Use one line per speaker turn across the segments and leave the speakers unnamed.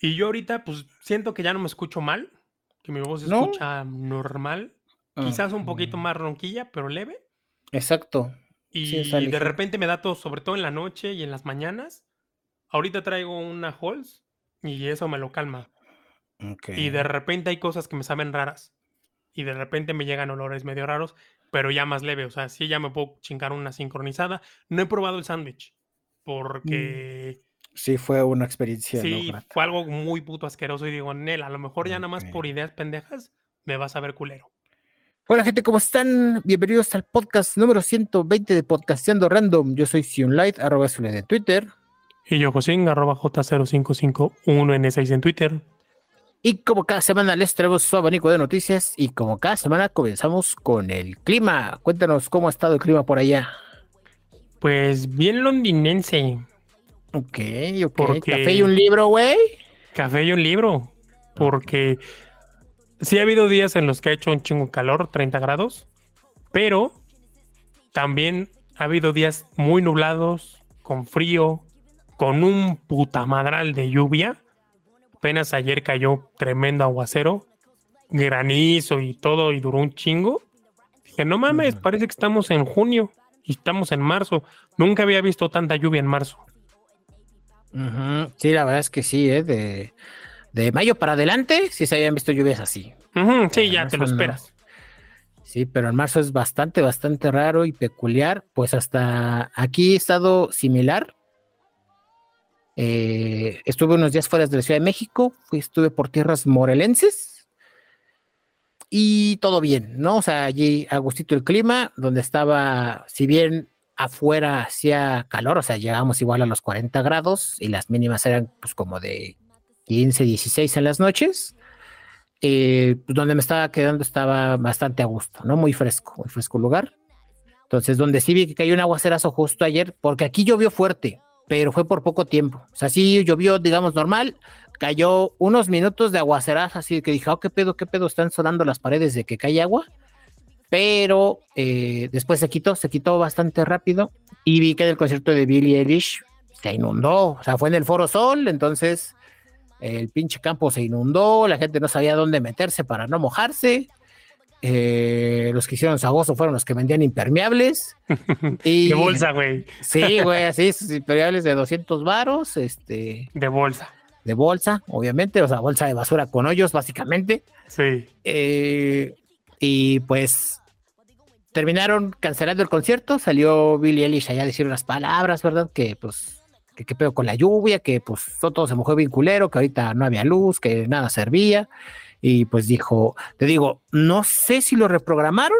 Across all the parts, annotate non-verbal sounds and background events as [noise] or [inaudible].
Y yo ahorita, pues siento que ya no me escucho mal, que mi voz se
¿No?
escucha normal,
Ah,
quizás un poquito
mm,
más ronquilla, pero leve.
Exacto. Sí,
Y de repente me da todo, sobre todo en la noche y en las mañanas. Ahorita traigo una Halls y eso me lo calma. Y de repente hay cosas que me saben raras. Y de repente me llegan olores medio raros, pero ya más leve. O sea, sí ya me puedo chingar una sincronizada. No he probado el sándwich. Porque
Sí, fue una experiencia.
sí, fue algo muy puto asqueroso. Y digo, Nel, a lo mejor ya nada más por ideas pendejas me vas a ver culero.
Hola gente, ¿cómo están? Bienvenidos al podcast número 120 de Podcasteando Random. Yo soy Sionlight, arroba Sionlight en Twitter.
Y yo, Josín, arroba J0551N6 en Twitter.
Y como cada semana les traemos su abanico de noticias y como cada semana comenzamos con el clima. Cuéntanos cómo ha estado el clima por allá.
Pues bien londinense.
Ok, ok.
Porque-
Café y un libro, güey.
Café y un libro. Porque sí ha habido días en los que ha hecho un chingo calor, 30 grados, pero también ha habido días muy nublados, con frío, con un putamadral de lluvia. Apenas ayer cayó tremendo aguacero, granizo y todo, y duró un chingo. Dije, no mames, parece que estamos en junio y estamos en marzo. Nunca había visto tanta lluvia en marzo.
Sí, la verdad es que sí, ¿eh? De, de mayo para adelante, sí se habían visto lluvias así.
Sí, ya te lo
no.
esperas.
Sí, pero en marzo es bastante, bastante raro y peculiar. Pues hasta aquí he estado similar. Eh, estuve unos días fuera de la Ciudad de México, fui, estuve por tierras morelenses y todo bien, ¿no? O sea, allí a gustito el clima, donde estaba, si bien afuera hacía calor, o sea, llegamos igual a los 40 grados y las mínimas eran pues como de 15, 16 en las noches eh, pues, donde me estaba quedando estaba bastante a gusto, ¿no? Muy fresco, muy fresco lugar. Entonces, donde sí vi que cayó un aguacerazo justo ayer, porque aquí llovió fuerte, pero fue por poco tiempo. O sea, sí llovió, digamos, normal, cayó unos minutos de aguacerazo, así que dije, oh, qué pedo, qué pedo, están sonando las paredes de que cae agua. Pero eh, después se quitó, se quitó bastante rápido y vi que en el concierto de Billie Eilish se inundó, o sea, fue en el Foro Sol, entonces el pinche campo se inundó, la gente no sabía dónde meterse para no mojarse. eh, los que hicieron Sagoso fueron los que vendían impermeables. [laughs] Y,
De bolsa, güey.
Sí, güey, así, [laughs] impermeables de 200 varos, este,
De bolsa.
de bolsa, obviamente, o sea, bolsa de basura con hoyos, básicamente.
Sí.
Eh, y pues terminaron cancelando el concierto, salió Billie Eilish allá a decir unas palabras, ¿verdad? Que pues, que pedo con la lluvia, que pues todo se mojó bien culero, que ahorita no había luz, que nada servía. Y pues dijo, te digo, no sé si lo reprogramaron,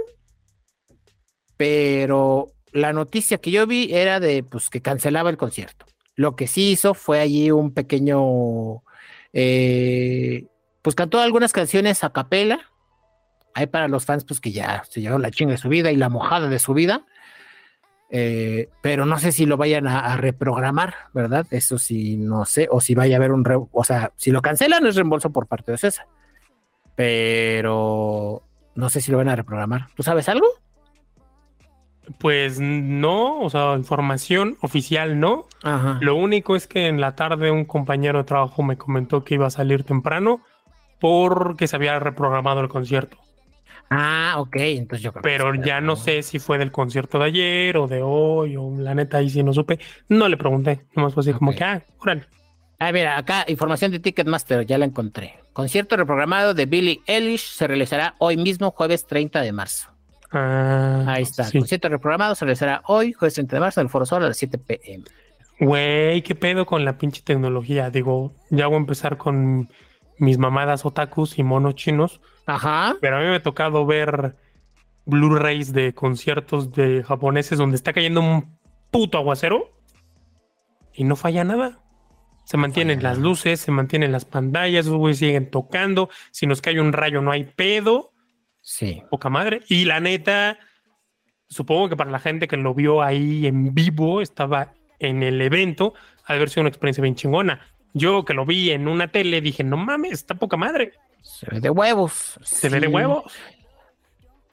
pero la noticia que yo vi era de pues que cancelaba el concierto. Lo que sí hizo fue allí un pequeño, eh, pues cantó algunas canciones a capela, hay para los fans pues que ya se llevaron la chinga de su vida y la mojada de su vida. Eh, pero no sé si lo vayan a, a reprogramar, ¿verdad? Eso sí, no sé, o si vaya a haber un, re- o sea, si lo cancelan es reembolso por parte de César, pero no sé si lo van a reprogramar. ¿Tú sabes algo?
Pues no, o sea, información oficial no.
Ajá.
Lo único es que en la tarde un compañero de trabajo me comentó que iba a salir temprano porque se había reprogramado el concierto.
Ah, ok, entonces yo creo
Pero ya no sé si fue del concierto de ayer o de hoy o la neta ahí sí no supe. No le pregunté, nomás fue así como que, ah, órale.
Ah, mira, acá información de Ticketmaster, ya la encontré. Concierto reprogramado de Billie Eilish se realizará hoy mismo, jueves 30 de marzo.
Ah,
Ahí está.
sí.
Concierto reprogramado se realizará hoy, jueves 30 de marzo, en el Foro Sol a las 7 pm.
Güey, qué pedo con la pinche tecnología. Digo, ya voy a empezar con mis mamadas otakus y monos chinos.
Ajá.
Pero a mí me ha tocado ver Blu-rays de conciertos de japoneses donde está cayendo un puto aguacero y no falla nada. Se mantienen las luces, se mantienen las pantallas, esos güeyes siguen tocando. Si nos cae un rayo, no hay pedo.
Sí.
Poca madre. Y la neta, supongo que para la gente que lo vio ahí en vivo, estaba en el evento, ha de haber sido una experiencia bien chingona. Yo que lo vi en una tele dije, no mames, está poca madre.
Se ve de huevos.
Se ve de huevos.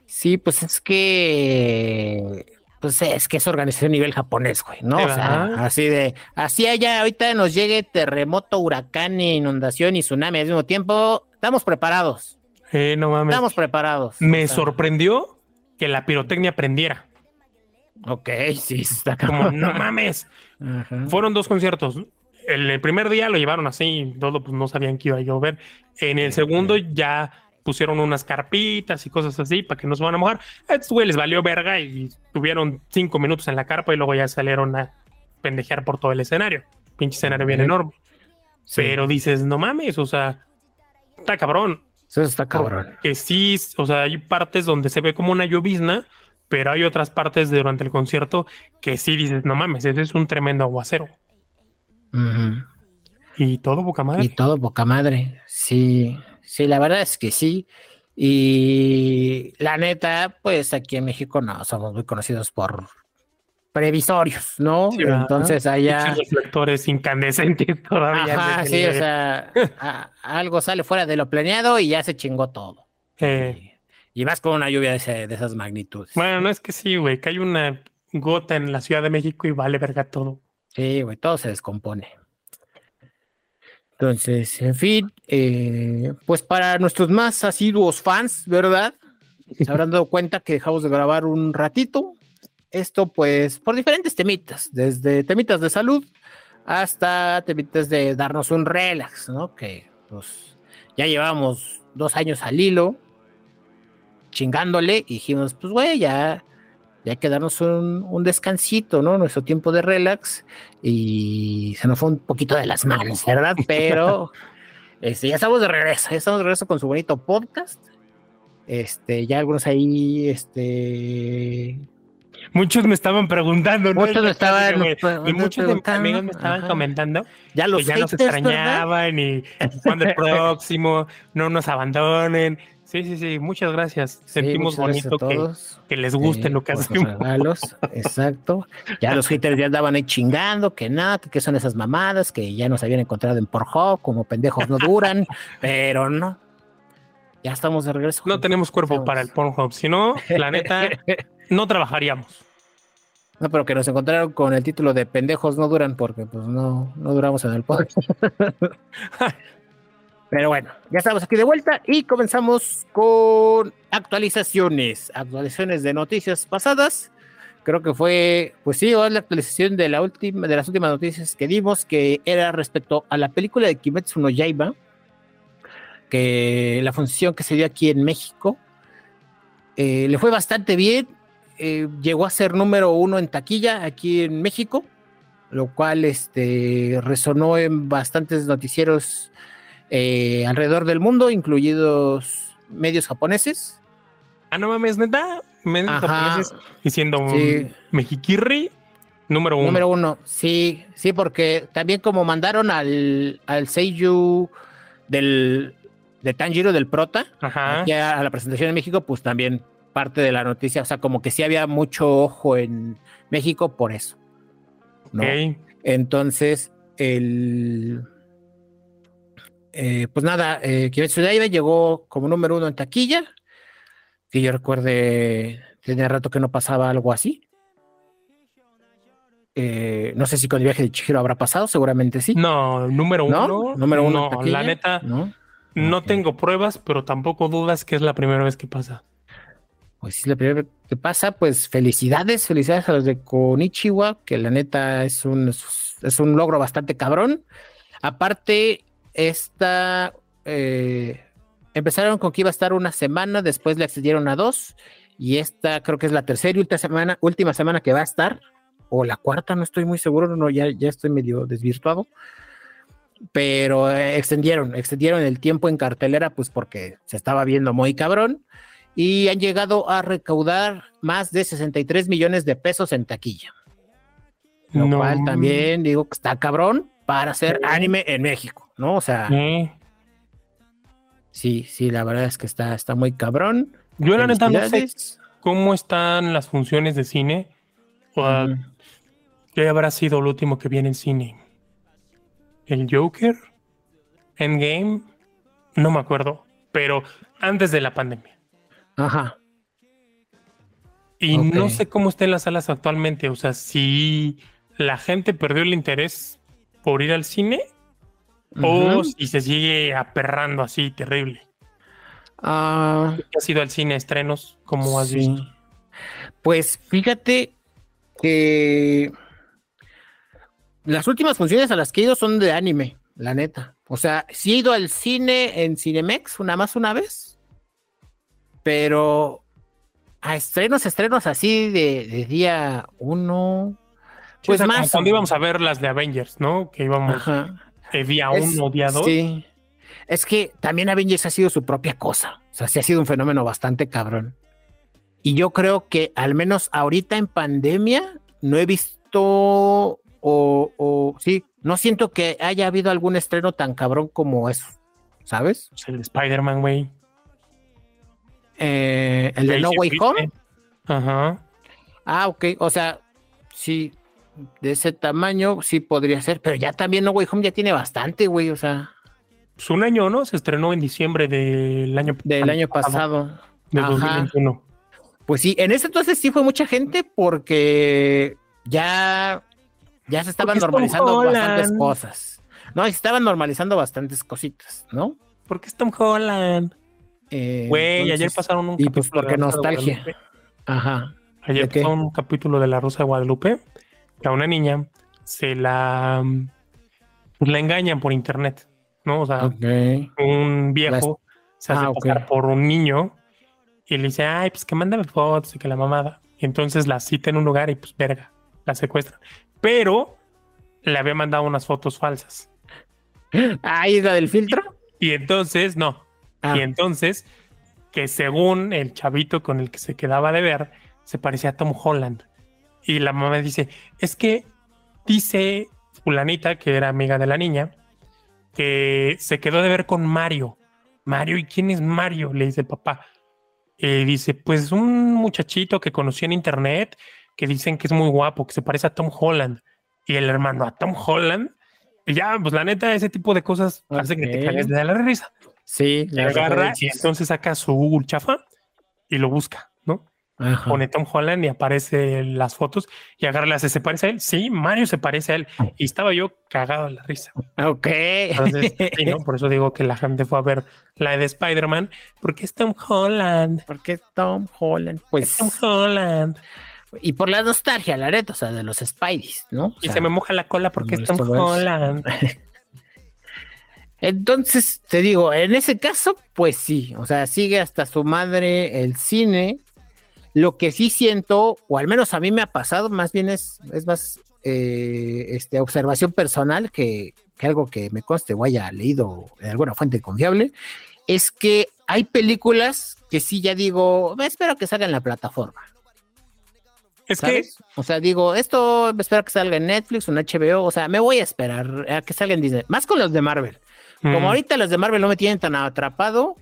Sí, pues es que pues es que es organización a nivel japonés, güey, ¿no? O sea, así de, así allá ahorita nos llegue terremoto, huracán, inundación y tsunami al mismo tiempo, estamos preparados,
Eh, no mames.
estamos preparados.
Me
O sea,
sorprendió que la pirotecnia prendiera.
Ok, [laughs] sí, está
Como, no mames.
Ajá.
Fueron dos conciertos. El, el primer día lo llevaron así, todo pues no sabían que iba a llover. En el segundo ya pusieron unas carpitas y cosas así para que no se van a mojar. A estos güey les valió verga y tuvieron cinco minutos en la carpa y luego ya salieron a pendejear por todo el escenario. Pinche escenario bien enorme.
Sí,
Pero dices, no mames, o sea, está cabrón.
eso está cabrón.
Que sí, o sea, hay partes donde se ve como una llovizna, pero hay otras partes de- durante el concierto que sí dices, no mames, ese es un tremendo aguacero. Y todo boca madre.
Y todo poca madre. Sí, sí, la verdad es que sí. Y la neta, pues aquí en México no somos muy conocidos por previsorios, ¿no? Entonces allá.
Reflectores incandescentes todavía.
Ajá, sí, o sea, a- algo sale fuera de lo planeado y ya se chingó todo.
eh,
Y más con una lluvia de, ese- de esas magnitudes.
bueno, no es que sí, güey, que hay una gota en la Ciudad de México y vale verga todo.
Sí, güey, todo se descompone. Entonces, en fin, eh, pues para nuestros más asiduos fans, ¿verdad? Se habrán dado cuenta que dejamos de grabar un ratito. Esto, pues, por diferentes temitas, desde temitas de salud hasta temitas de darnos un relax, ¿no? Que, pues, ya llevamos dos años al hilo, chingándole, y dijimos, pues, güey, ya, ya hay que darnos un, un descansito, ¿no? Nuestro tiempo de relax y se nos fue un poquito de las manos, ¿verdad? [laughs] Pero este, ya estamos de regreso, ya estamos de regreso con su bonito podcast. Este, ya algunos ahí, este,
Muchos me estaban preguntando, ¿no?
muchos me estaban, me-
Y muchos de mis amigos me estaban
ajá.
comentando
ya los
que ya nos
haters, ¿verdad?
extrañaban y cuando el [laughs] próximo, no nos abandonen. Sí, sí, sí, muchas gracias.
Sí,
Sentimos
gracias
bonito que, que les guste lo que
sus
hacemos.
regalos, [laughs] exacto. Ya los haters ya andaban ahí chingando, que nada, que son esas mamadas, que ya nos habían encontrado en Pornhub, como pendejos no duran, [laughs] pero no. Ya estamos de regreso.
No tenemos cuerpo
Estamos-
para el Pornhub, si no, la neta, [laughs] no trabajaríamos.
No, pero que nos encontraron con el título de pendejos no duran porque pues no, no duramos en el podcast. Pero bueno, ya estamos aquí de vuelta y comenzamos con actualizaciones, actualizaciones de noticias pasadas. Creo que fue, pues sí, la actualización de la última, de las últimas noticias que dimos, que era respecto a la película de Kimetsu no Yaiba, que la función que se dio aquí en México eh, le fue bastante bien eh, llegó a ser número uno en taquilla aquí en México, lo cual este, resonó en bastantes noticieros eh, alrededor del mundo, incluidos medios japoneses.
Ah, no mames, neta. Medios
Ajá.
japoneses diciendo
Sí.
Mexikirri número uno.
Número uno, sí, sí, porque también como mandaron al, al Seiyu del, de Tanjiro del Prota,
Ajá.
aquí a, a la presentación en México, pues también parte de la noticia, o sea, como que sí había mucho ojo en México por eso. Entonces, el. Eh, pues nada, eh, Kimetsu no Yaiba llegó como número uno en taquilla. Que yo recuerde, tenía rato que no pasaba algo así. Eh, no sé si con el viaje de Chihiro habrá pasado, seguramente sí.
No, número
¿No?
uno.
Número uno en
No,
taquilla,
la neta,
¿no?
no tengo pruebas, pero tampoco dudas que es la primera vez que pasa.
Pues sí, la primera vez que pasa, pues felicidades, felicidades a los de Konichiwa, que la neta es un, es un logro bastante cabrón. Aparte, esta eh, empezaron con que iba a estar una semana, después le accedieron a dos, y esta creo que es la tercera y última semana, última semana que va a estar, o la cuarta, no estoy muy seguro, no, ya, ya estoy medio desvirtuado. Pero eh, extendieron, extendieron el tiempo en cartelera, pues porque se estaba viendo muy cabrón y han llegado a recaudar más de 63 millones de pesos en taquilla. Lo
No.
cual también digo que está cabrón para hacer anime en México, ¿no? O sea,
Eh,
sí, sí, la verdad es que está, está muy cabrón.
Yo la neta no sé cómo están las funciones de cine o qué habrá sido lo último que viene en cine. ¿El Joker? ¿Endgame? No me acuerdo, pero antes de la pandemia.
Ajá.
Y no sé cómo están las salas actualmente. O sea, si la gente perdió el interés por ir al cine o
Ujú.
si se sigue aperrando así terrible.
Ah,
¿Has ido al cine a estrenos? ¿Cómo has
sí.
visto?
Pues fíjate que las últimas funciones a las que he ido son de anime, la neta. O sea, sí he ido al cine en Cinemex una más una vez, pero a estrenos, estrenos así de, de día uno,
Sí,
pues
o sea, como
más.
Cuando íbamos a ver las de Avengers, ¿no? Que íbamos
Ajá.
Eh, día
Es-
uno, día dos.
Sí. Es que también Avengers ha sido su propia cosa. O sea, sí ha sido un fenómeno bastante cabrón. Y yo creo que al menos ahorita en pandemia no he visto o, o sí, no siento que haya habido algún estreno tan cabrón como eso. ¿Sabes?
Pues el de Spider-Man, güey.
Eh, el de No Way. Home.
Ajá.
Ah, ok. O sea, sí, de ese tamaño sí podría ser, pero ya también No Way Home ya tiene bastante, güey. O sea,
Pues un año, ¿no? Se estrenó en diciembre del año
del año pasado.
De
Ajá.
2021.
Pues sí, en ese entonces sí fue mucha gente porque ya, ya se estaban normalizando bastantes cosas. No, se estaban normalizando bastantes cositas, ¿no?
Porque es Tom Holland.
Eh,
Güey, ayer pasaron un
y pues
capítulo
porque
de
nostalgia. Ajá.
Ayer pasó un capítulo de La Rosa de Guadalupe a una niña se la, pues, la engañan por internet, ¿no? O sea, un viejo se hace
Ah,
pasar por un niño y le dice, ay, pues que mándame fotos y que la mamada. Y entonces la cita en un lugar y pues verga, la secuestra. Pero le había mandado unas fotos falsas.
Ahí es la del filtro.
Y entonces, no.
Ah,
Y entonces, que según el chavito con el que se quedaba de ver, se parecía a Tom Holland. Y la mamá dice, es que dice fulanita, que era amiga de la niña, que se quedó de ver con Mario. Mario, ¿y quién es Mario? Le dice el papá. Y dice, pues un muchachito que conocí en internet, que dicen que es muy guapo, que se parece a Tom Holland. Y el hermano, a Tom Holland. Y ya, pues la neta, ese tipo de cosas hacen que te cagues de la risa
sí,
le agarra y entonces saca su Google chafa y lo busca.
Ajá.
Pone Tom Holland y aparece las fotos y agarra las ¿se parece a él? Sí, Mario se parece a él. Y estaba yo cagado de la risa.
Ok.
Entonces, sí, ¿no? [laughs] Por eso digo que la gente fue a ver la de Spider-Man, porque es Tom Holland.
Porque es Tom Holland.
Es
Pues,
Tom Holland.
y por la nostalgia, la neta, o sea, de los Spideys, ¿no? O
Y
sea,
se me moja la cola porque es Tom Holland. [laughs]
Entonces, te digo, en ese caso, pues sí, o sea, sigue hasta su madre el cine. Lo que sí siento, o al menos a mí me ha pasado, más bien es, es más eh, este, observación personal que, que algo que me conste o haya leído en alguna fuente confiable, es que hay películas que sí ya digo, espero que salga en la plataforma.
Es que.
O sea, digo, esto espero que salga en Netflix o en HBO, o sea, me voy a esperar a que salga en Disney, más con los de Marvel. Como
mm,
ahorita los de Marvel no me tienen tan atrapado,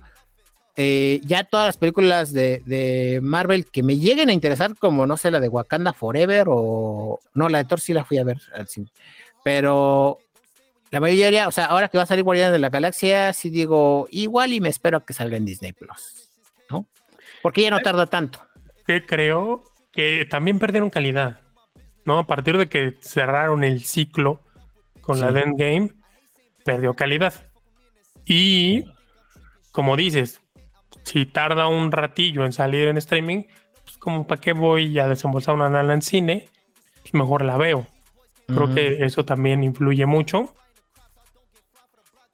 eh, ya todas las películas de, de Marvel que me lleguen a interesar, como no sé, la de Wakanda Forever o no, la de Thor sí la fui a ver al cine, pero la mayoría, o sea, ahora que va a salir Guardianes de la Galaxia, sí digo, igual y me espero a que salga en Disney Plus, ¿no? Porque ya no tarda tanto.
que creo que también perdieron calidad, ¿no? A partir de que cerraron el ciclo con la
Sí.
de Endgame, perdió calidad. Y, como dices, si tarda un ratillo en salir en streaming, pues como para qué voy a desembolsar una lana en cine, pues mejor la veo. Creo que eso también influye mucho.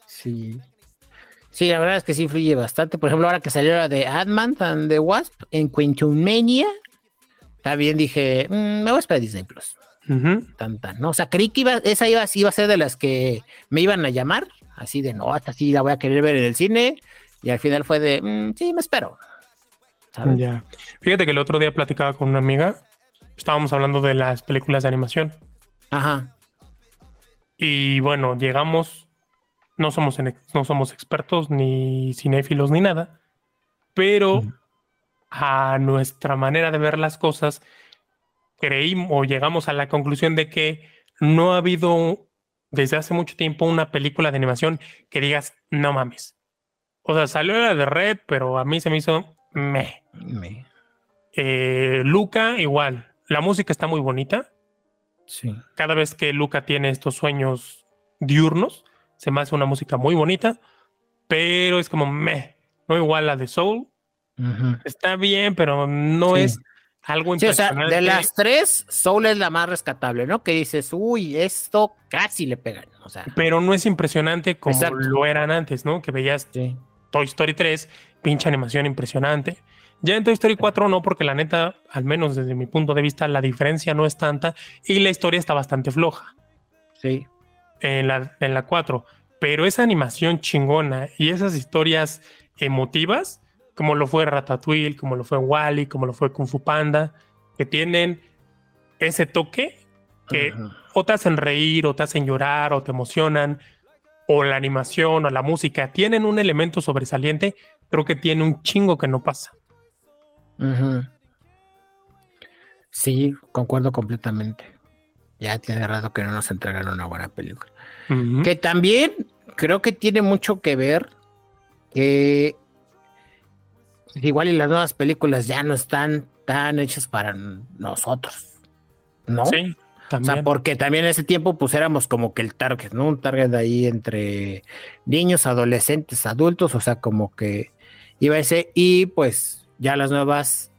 Sí. Sí, la verdad es que sí influye bastante. Por ejemplo, ahora que salió la de Ant-Man and the Wasp en Quantumania, también dije, "Mm, me voy a esperar a Disney Plus. Tan, tan, ¿no? O sea, creí que iba, esa iba, iba a ser de las que me iban a llamar, así de, no, esta sí la voy a querer ver en el cine. Y al final fue de, "Mm, sí, me espero. ¿Sabes?
Ya. Fíjate que el otro día platicaba con una amiga, estábamos hablando de las películas de animación.
Ajá.
Y bueno, llegamos, no somos, en- no somos expertos ni cinéfilos ni nada, pero a nuestra manera de ver las cosas, creímos o llegamos a la conclusión de que no ha habido desde hace mucho tiempo una película de animación que digas, no mames. O sea, salió la de Red, pero a mí se me hizo meh.
Me-
Eh, Luca, igual. La música está muy bonita.
Sí.
Cada vez que Luca tiene estos sueños diurnos, se me hace una música muy bonita, pero es como meh, no igual la de Soul. Está bien, pero no
Sí.
es algo
Sí, o sea,
impresionante.
de las tres, Soul es la más rescatable, ¿no? Que dices, uy, esto casi le pegan. O sea,
Pero no es impresionante como
Exacto.
lo eran antes, ¿no? Que veías
sí.
Toy Story 3, pinche animación impresionante. Ya en Toy Story 4 no, porque la neta, al menos desde mi punto de vista, la diferencia no es tanta y la historia está bastante floja
Sí.
en la, en la 4. Pero esa animación chingona y esas historias emotivas, como lo fue Ratatouille, como lo fue Wally, como lo fue Kung Fu Panda, que tienen ese toque que o te hacen reír, o te hacen llorar, o te emocionan, o la animación, o la música, tienen un elemento sobresaliente, creo que tiene un chingo que no pasa.
Sí, concuerdo completamente. Ya tiene rato que no nos entregan una buena película. Que también creo que tiene mucho que ver que igual y las nuevas películas ya no están tan hechas para nosotros, ¿no?
Sí,
O sea, porque también en ese tiempo pues éramos como que el target, ¿no? Un target ahí entre niños, adolescentes, adultos, o sea, como que iba ese y pues ya las nuevas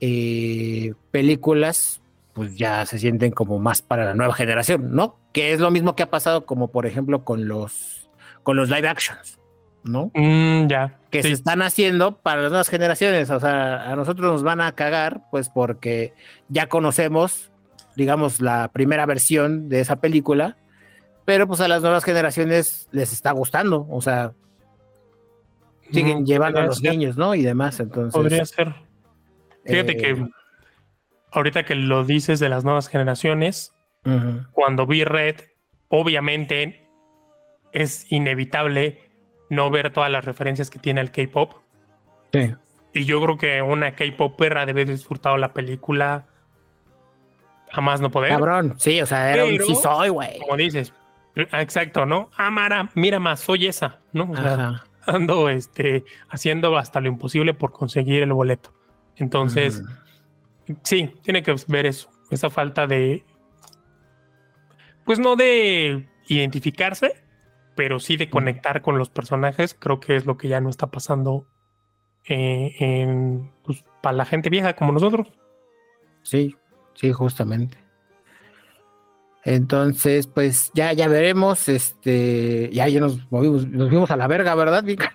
eh, películas pues ya se sienten como más para la nueva generación, ¿no? Que es lo mismo que ha pasado como por ejemplo con los con los live actions, ¿no?
Mm, ya.
que
sí.
se están haciendo para las nuevas generaciones. O sea, a nosotros nos van a cagar, pues porque ya conocemos, digamos, la primera versión de esa película, pero pues a las nuevas generaciones les está gustando. O sea, siguen
Mm,
llevando a los
ser,
niños, ¿no? Y demás. Entonces,
Podría ser. Fíjate
eh,
que ahorita que lo dices de las nuevas generaciones, cuando vi Red, obviamente es inevitable no ver todas las referencias que tiene el K-pop.
sí.
Y yo creo que una K-popera debe haber disfrutado la película jamás no poder.
Cabrón, sí, o sea, era un sí soy, güey.
Como dices, exacto, ¿no? Amara, mira más, soy esa, ¿no? O sea,
Ajá.
ando este, haciendo hasta lo imposible por conseguir el boleto. Entonces,
Ujú.
sí, tiene que ver eso, esa falta de, pues no de identificarse, pero sí de conectar con los personajes, creo que es lo que ya no está pasando eh, en, pues, para la gente vieja como nosotros.
Sí, sí, justamente. Entonces, pues ya, ya veremos. Este, ya, ya nos movimos, nos fuimos a la verga, ¿verdad, Vic?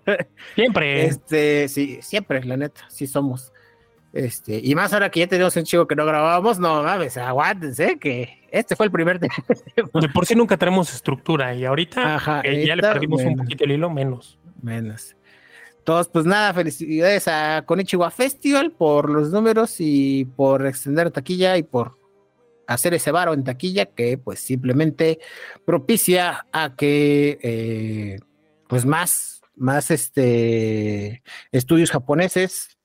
[laughs]
Siempre.
Este, sí, siempre, la neta, sí somos. Este, y más ahora que ya tenemos un chico que no grabábamos, no mames, aguántense, que este fue el primer tema. [laughs]
De por sí nunca tenemos estructura y ahorita
Ajá,
ya le perdimos un poquito el hilo, menos.
Menos. Todos, pues nada, felicidades a Konichiwa Festival por los números y por extender taquilla y por hacer ese varo en taquilla que pues simplemente propicia a que eh, pues más, más este estudios japoneses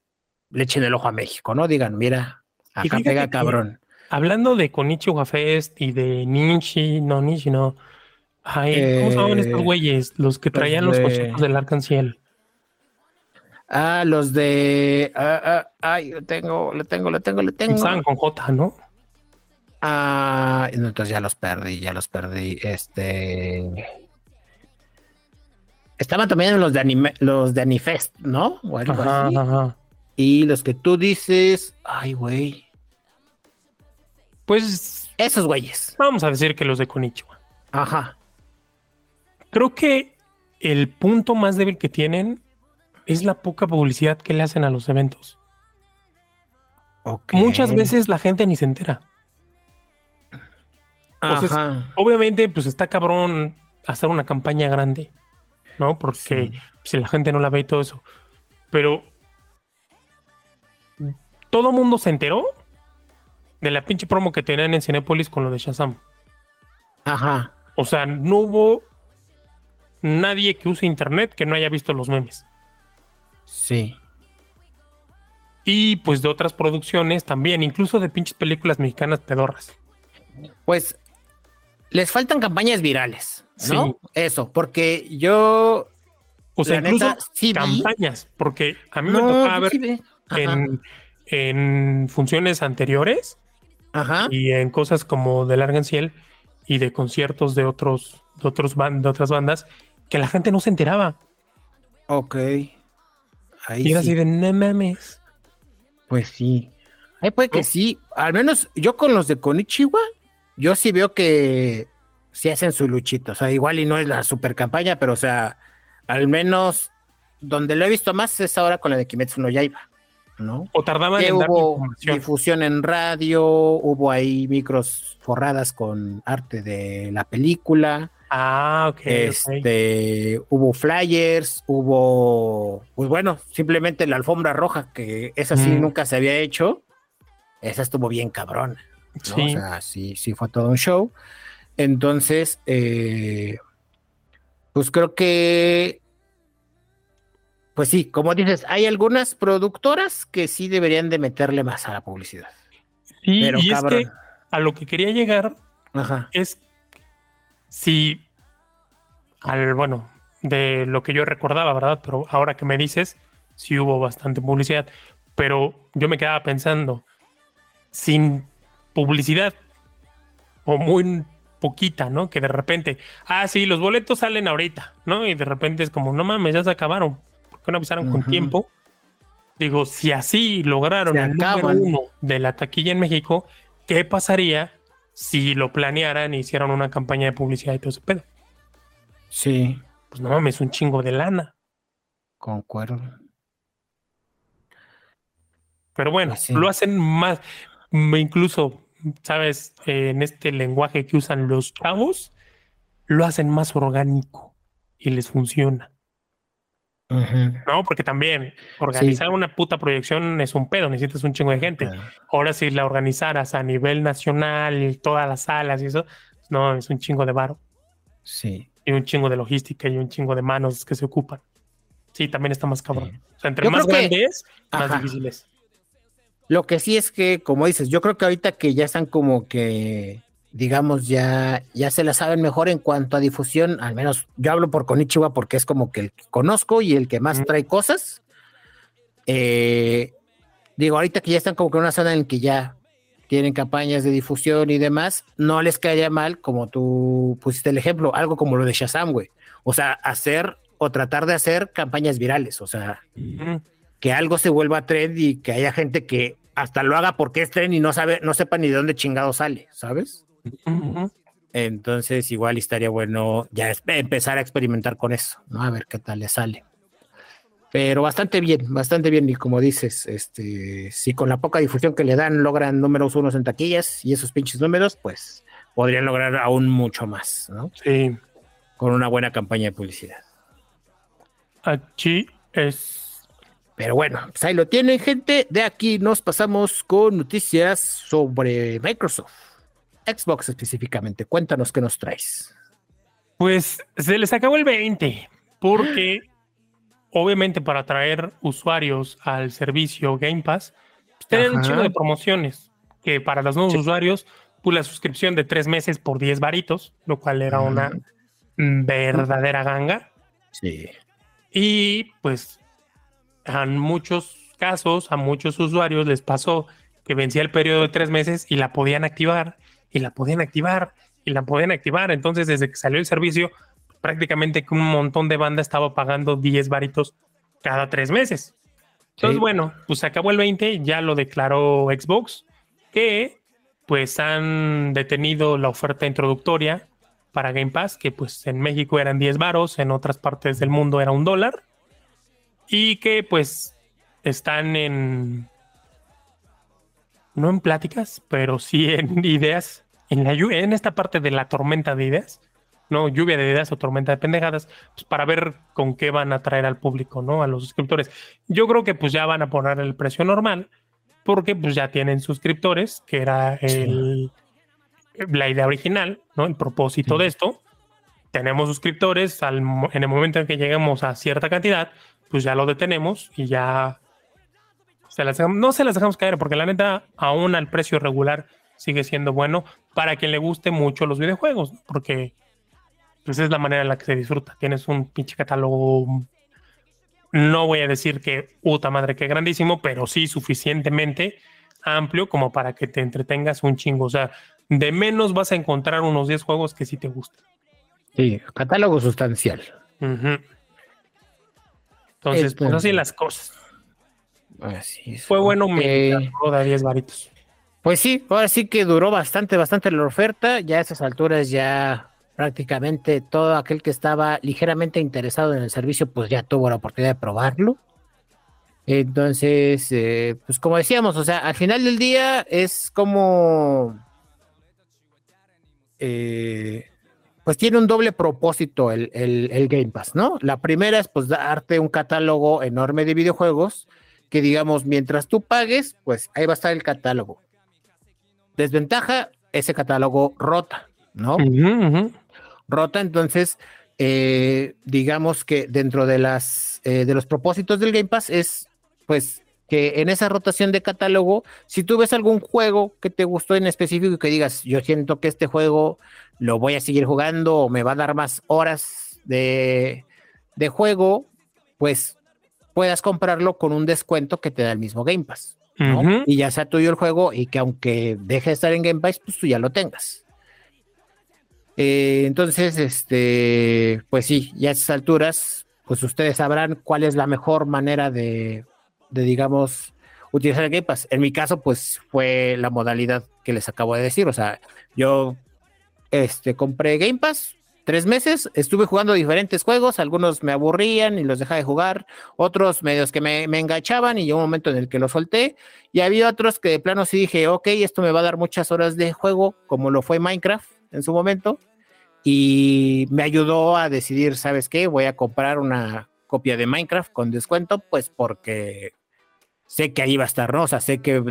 le echen el ojo a México, ¿no? Digan, mira, acá pega cabrón.
Hablando de Konichiwa Fest y de Ninchi, no Ninchi, no. Ay, ¿cómo
Eh,
estos güeyes? Los que
los
traían los conciertos del Arcanciel.
Ah, los de ah, ah, ay, lo tengo, lo tengo, lo tengo, lo tengo.
Empezaban con J, ¿no?
Ah, entonces ya los perdí, ya los perdí. Este. Estaban también los de anime, los de Anifest, ¿no? O algo
Ajá,
así.
ajá.
Y los que tú dices, ay, güey.
Pues
Esos güeyes.
vamos a decir que los de Konichiwa.
Ajá.
Creo que el punto más débil que tienen es la poca publicidad que le hacen a los eventos.
ok.
Muchas veces la gente ni se entera. Entonces,
Ajá.
Obviamente, pues está cabrón hacer una campaña grande, ¿no? Porque
Sí.
si la gente no la ve y todo eso. Pero todo mundo se enteró de la pinche promo que tenían en Cinepolis con lo de Shazam.
Ajá.
O sea, no hubo nadie que use internet que no haya visto los memes.
Sí.
Y pues de otras producciones también, incluso de pinches películas mexicanas pedorras.
Pues les faltan campañas virales, ¿no?
Sí.
Eso, porque yo.
O sea, incluso
neta, sí vi.
campañas, porque a mí me tocaba ver
sí
en, en funciones anteriores
Ajá.
y en cosas como de Larga en Ciel y de conciertos de otros, de otros ban- de otras bandas que la gente no se enteraba.
Ok. Ahí
Y era
sí.
así de no mames.
Pues sí. Ahí puede que
¿No?
sí. Al menos yo con los de Konichiwa, yo sí veo que sí hacen su luchito. O sea, igual y no es la super campaña, pero o sea, al menos donde lo he visto más es ahora con la de Kimetsu no Yaiba, ¿no?
O tardaban
Que
en dar
hubo
información.
difusión en radio, hubo ahí micros forradas con arte de la película.
Ah, ok.
Este, hubo flyers, hubo, pues bueno, simplemente la alfombra roja, que esa sí
Mm.
nunca se había hecho, esa estuvo bien cabrón. ¿no?
Sí.
O sea, sí, sí fue todo un show. Entonces, eh, pues creo que, pues sí, como dices, hay algunas productoras que sí deberían de meterle más a la publicidad.
Sí,
Pero
y
cabrón.
es que a lo que quería llegar
Ajá.
es si al bueno de lo que yo recordaba, ¿verdad? Pero ahora que me dices, sí hubo bastante publicidad, pero yo me quedaba pensando, sin publicidad o muy poquita, ¿no? Que de repente, ah, sí, los boletos salen ahorita, ¿no? Y de repente es como, no mames, ya se acabaron, ¿por qué no avisaron con tiempo? Digo, si así lograron
Se
el número
acaban.
uno de la taquilla en México, ¿qué pasaría si lo planearan y hicieran una campaña de publicidad y todo ese pedo?
Sí,
Pues no mames, un chingo de lana.
concuerdo.
Pero bueno,
Pues
lo hacen más, incluso, ¿sabes? Eh, en este lenguaje que usan los chavos, lo hacen más orgánico y les funciona. No, porque también organizar una puta proyección es un pedo, necesitas un chingo de gente.
Ah,
Ahora si la organizaras a nivel nacional, todas las salas y eso, no, es un chingo de varo
Sí.
y un chingo de logística y un chingo de manos que se ocupan. Sí, también está más cabrón.
Sí.
O sea, entre
Yo
más
que-
grande es, más
Ajá.
difícil es.
Lo que sí es que, como dices, yo creo que ahorita que ya están como que, digamos, ya, ya se la saben mejor en cuanto a difusión, al menos yo hablo por Konichiwa porque es como que el que conozco y el que más trae cosas. Eh, digo, ahorita que ya están como que en una zona en que ya tienen campañas de difusión y demás, no les caería mal, como tú pusiste el ejemplo, algo como lo de Shazam, güey. O sea, hacer o tratar de hacer campañas virales, o sea, que algo se vuelva trend y que haya gente que hasta lo haga porque es trend y no sabe, no sepa ni de dónde chingado sale, ¿sabes? Entonces igual estaría bueno ya empezar a experimentar con eso, ¿no? A ver qué tal le sale. Pero bastante bien, bastante bien. Y como dices, este, si con la poca difusión que le dan logran números unos en taquillas y esos pinches números, pues podrían lograr aún mucho más, ¿no?
Sí,
Con una buena campaña de publicidad.
aquí es
Pero bueno, pues ahí lo tienen, gente. De aquí nos pasamos con noticias sobre Microsoft. Xbox específicamente. Cuéntanos qué nos traes.
Pues se les acabó el 20, porque obviamente para atraer usuarios al servicio Game Pass, pues, tienen un chingo de promociones, que para los nuevos
Sí.
usuarios, pues la suscripción de tres meses por 10 varitos, lo cual era una verdadera ganga.
Sí.
Y pues en muchos casos, a muchos usuarios les pasó que vencía el periodo de tres meses y la podían activar, y la podían activar, y la podían activar. Entonces, desde que salió el servicio, prácticamente un montón de banda estaba pagando 10 varitos cada tres meses. Entonces,
Sí.
bueno, pues se acabó el 20, ya lo declaró Xbox, que pues han detenido la oferta introductoria para Game Pass, que pues en México eran 10 varos, en otras partes del mundo era un dólar, y que pues están en, no en pláticas, pero sí en [laughs] ideas, en, la, llu- en esta parte de la tormenta de ideas, no lluvia de ideas o tormenta de pendejadas, pues para ver con qué van a traer al público, ¿no? A los suscriptores. Yo creo que pues ya van a poner el precio normal, porque pues ya tienen suscriptores, que era el, la idea original, ¿no? El propósito
Sí.
de esto. Tenemos suscriptores, al en el momento en que lleguemos a cierta cantidad, pues ya lo detenemos y ya se las dejamos- no se las dejamos caer, porque la neta, aún al precio regular, sigue siendo bueno para quien le guste mucho los videojuegos, ¿no? porque pues es la manera en la que se disfruta. Tienes un pinche catálogo no voy a decir que puta madre que grandísimo, pero sí suficientemente amplio como para que te entretengas un chingo. O sea, de menos vas a encontrar unos 10 juegos que sí te gustan.
Sí, catálogo sustancial.
Entonces, pues así las cosas.
Así
Fue bueno, me da 10 varitos.
Pues sí, ahora sí que duró bastante, bastante la oferta. Ya a esas alturas ya prácticamente todo aquel que estaba ligeramente interesado en el servicio, pues ya tuvo la oportunidad de probarlo. Entonces, eh, pues como decíamos, o sea, al final del día es como, eh, pues tiene un doble propósito el, el, Game Pass, ¿no? La primera es pues darte un catálogo enorme de videojuegos que digamos, mientras tú pagues, pues ahí va a estar el catálogo. Desventaja, ese catálogo rota, ¿no? Rota, entonces, eh, digamos que dentro de las de los propósitos del Game Pass es pues que en esa rotación de catálogo, si tú ves algún juego que te gustó en específico y que digas, yo siento que este juego lo voy a seguir jugando o me va a dar más horas de, juego, pues puedas comprarlo con un descuento que te da el mismo Game Pass. Y ya sea tuyo el juego y que aunque deje de estar en Game Pass, pues tú ya lo tengas. Eh, entonces, este, pues sí, ya a esas alturas, pues ustedes sabrán cuál es la mejor manera de de, digamos, utilizar el Game Pass. En mi caso, pues fue la modalidad que les acabo de decir. O sea, yo este, compré Game Pass tres meses, estuve jugando diferentes juegos, algunos me aburrían y los dejaba de jugar, otros medios que me, enganchaban y llegó un momento en el que los solté. Y había otros que de plano sí dije, ok, esto me va a dar muchas horas de juego, como lo fue Minecraft en su momento. Y me ayudó a decidir, ¿sabes qué? Voy a comprar una copia de Minecraft con descuento, pues porque sé que ahí va a estar, sea, sé que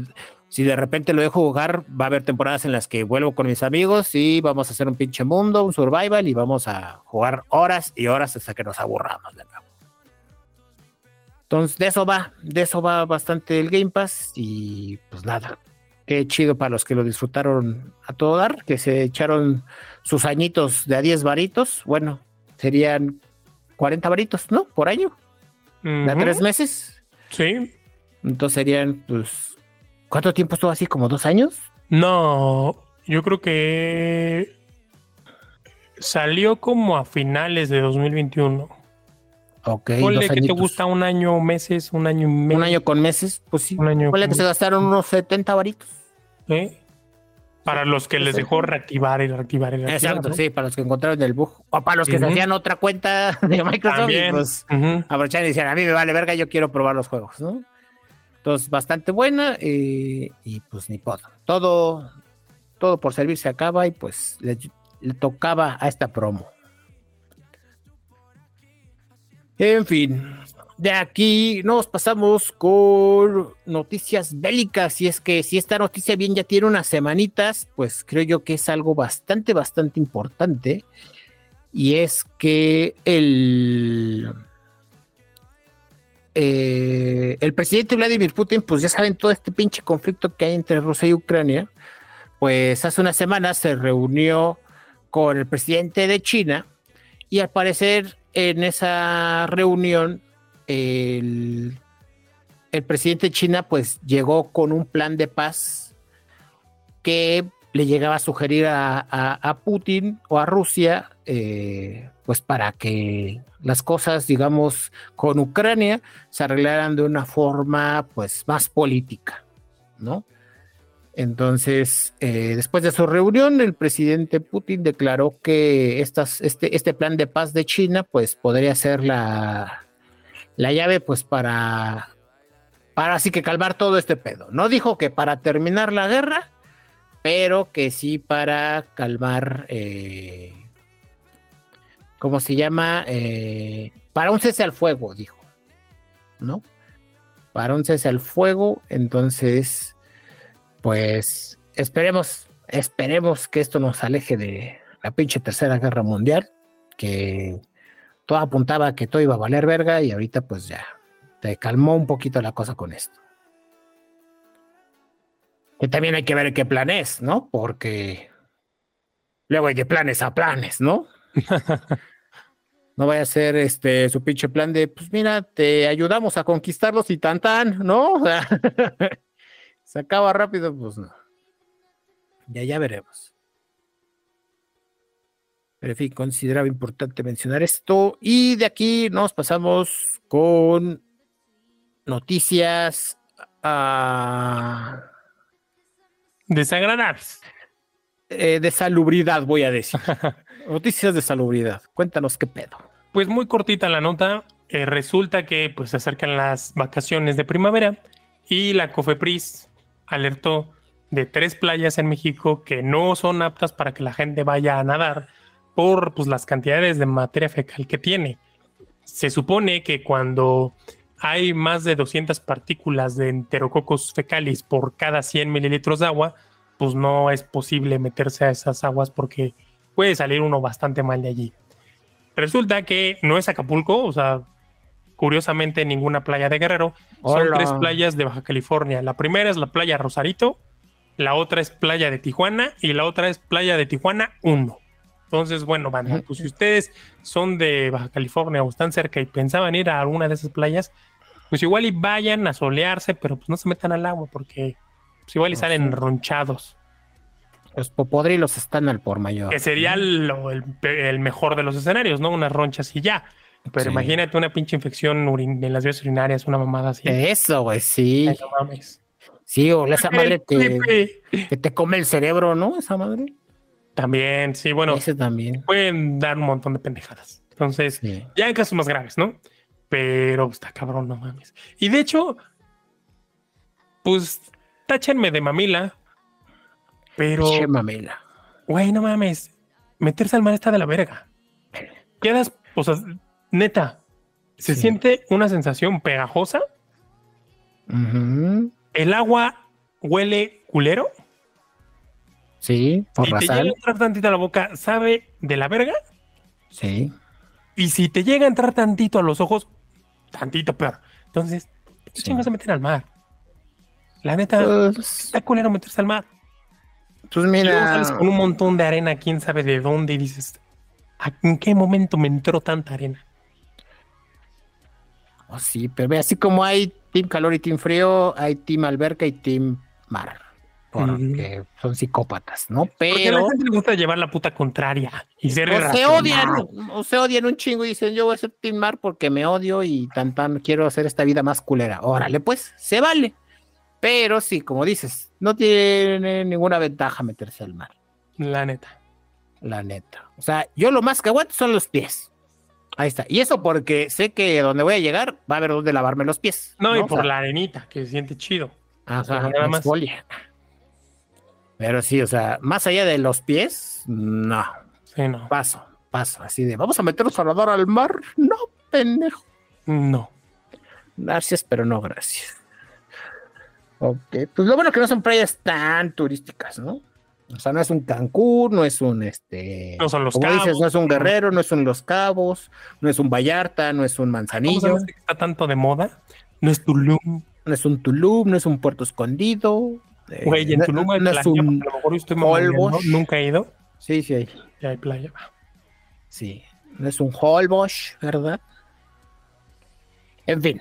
si de repente lo dejo jugar, va a haber temporadas en las que vuelvo con mis amigos y vamos a hacer un pinche mundo, un survival y vamos a jugar horas y horas hasta que nos aburramos de nuevo. Entonces, de eso va, de eso va bastante el Game Pass y pues nada, qué chido para los que lo disfrutaron a todo dar, que se echaron sus añitos de a 10 varitos, bueno, serían 40 varitos, ¿no? Por año. ¿De tres meses?
Sí.
Entonces serían, pues, ¿cuánto tiempo estuvo así? ¿Como dos años?
No, yo creo que salió como a finales de 2021.
Ok.
Ponle que te gusta un año, meses, un año y
medio. Un año con meses, pues sí. Un año Ponle que se gastaron unos 70 varitos.
¿Eh? Para los que les dejó reactivar y reactivar y reactivar.
Exacto, sí, para los que encontraron el bug. O para los que se hacían otra cuenta de Microsoft y pues aprovechan y decían, a mí me vale verga, yo quiero probar los juegos, ¿no? Entonces, bastante buena eh, y pues ni puedo. Todo, todo por servir se acaba y pues le, tocaba a esta promo. En fin, de aquí nos pasamos con noticias bélicas. Y es que si esta noticia bien ya tiene unas semanitas, pues creo yo que es algo bastante, bastante importante. Y es que el eh, el presidente Vladimir Putin, pues ya saben todo este pinche conflicto que hay entre Rusia y Ucrania, pues hace unas semanas se reunió con el presidente de China y al parecer en esa reunión el, presidente de China pues llegó con un plan de paz que le llegaba a sugerir a, Putin o a Rusia eh, pues para que las cosas, digamos, con Ucrania se arreglaran de una forma, pues, más política, ¿no? Entonces, eh, después de su reunión, el presidente Putin declaró que estas, este, este plan de paz de China, pues, podría ser la, la llave, pues, para, para así que calmar todo este pedo. No dijo que para terminar la guerra, pero que sí para calmar eh, ¿cómo se llama? Eh, para un cese al fuego, dijo, ¿no? Para un cese al fuego, entonces, pues esperemos, esperemos que esto nos aleje de la pinche tercera guerra mundial, que todo apuntaba a que todo iba a valer verga y ahorita pues ya, te calmó un poquito la cosa con esto. Que también hay que ver qué plan es, ¿no? Porque luego hay de planes a planes, ¿no? [laughs] No vaya a ser este su pinche plan de, pues mira, te ayudamos a conquistarlos y tan tan, ¿no? [laughs] O sea, se acaba rápido, pues no. Ya, ya veremos. Pero en fin, consideraba importante mencionar esto. Y de aquí nos pasamos con noticias ah,
Desagradables.
eh, de salubridad, voy a decir. [laughs] noticias de salubridad. Cuéntanos qué pedo.
Pues muy cortita la nota. eh, resulta que pues se acercan las vacaciones de primavera y la COFEPRIS alertó de tres playas en México que no son aptas para que la gente vaya a nadar por pues, las cantidades de materia fecal que tiene. Se supone que cuando hay más de 200 partículas de enterococos fecalis por cada 100 mililitros de agua, pues no es posible meterse a esas aguas porque puede salir uno bastante mal de allí. Resulta que no es Acapulco, o sea, curiosamente ninguna playa de Guerrero, son tres playas de Baja California. La primera es la playa Rosarito, la otra es playa de Tijuana y la otra es playa de Tijuana 1. Entonces, bueno, banda, pues si ustedes son de Baja California o están cerca y pensaban ir a alguna de esas playas, pues igual y vayan a solearse, pero pues no se metan al agua porque pues igual y
No
salen ronchados.
Los popodrilos están al por mayor.
Que sería lo- el, mejor de los escenarios, ¿no? Unas ronchas y ya. Pero
Sí.
imagínate una pinche infección urin- en las vías urinarias, una mamada así.
Eso, güey, sí.
Ay, no mames.
Sí, o esa madre [laughs] que,
Pepe.
que te come el cerebro, ¿no? Esa madre.
También, sí, bueno,
Ese también.
pueden dar un montón de pendejadas. Entonces,
Sí.
ya hay casos más graves, ¿no? Pero está cabrón, no mames. Y de hecho, pues, táchenme de mamila. Pero,
Che, mamela.
güey, no mames. Meterse al mar está de la verga. Quedas, o sea, neta, se
Sí.
siente una sensación pegajosa. El agua huele culero.
Sí, por
y te llega a entrar tantito a la boca, sabe de la verga.
Sí.
Y si te llega a entrar tantito a los ojos, tantito peor. Entonces, ¿qué
Sí.
chingas a meter al mar? La neta,
Pues,
está culero meterse al mar.
Pues mira,
sales con un montón de arena, quién sabe de dónde, y dices, ¿a- ¿en qué momento me entró tanta arena?
oh, sí, pero ve, así como hay team calor y team frío, hay team alberca y team mar. Porque son psicópatas, ¿no?
Porque a la
Pero
gente le gusta llevar la puta contraria y ser
o se odian, o se odian un chingo y dicen, yo voy a ser team mar porque me odio y tan tan quiero hacer esta vida más culera. Órale, pues, se vale. Pero sí, como dices, no tiene ninguna ventaja meterse al mar.
La neta.
La neta. O sea, yo lo más que aguanto son los pies. Ahí está. Y eso porque sé que donde voy a llegar va a haber donde lavarme los pies.
No, y
O
por
sea,
la arenita, que se siente chido.
Ajá,
nada más.
Pero sí, o sea, más allá de los pies, no.
Sí, no.
Paso, paso. Así de, vamos a meternos a nadar al mar. No, pendejo.
No.
Gracias, pero no gracias. Ok, pues lo bueno que no son playas tan turísticas, ¿no? O sea, no es un Cancún, no es un este.
No son Los
como dices,
Cabos,
no es un
no.
Guerrero, no es un Los Cabos, no es un Vallarta, no es un
¿Cómo
Manzanillo,
sabes que está tanto de moda? No es Tulum.
no es un Tulum, no es un Puerto Escondido. eh,
Güey, en
no-
Tulum hay
no
playa,
es un.
porque a lo mejor estoy
Holbox.
Nunca he ido.
Sí, sí, hay.
Y hay playa.
Sí, no es un Holbox, ¿verdad? En fin,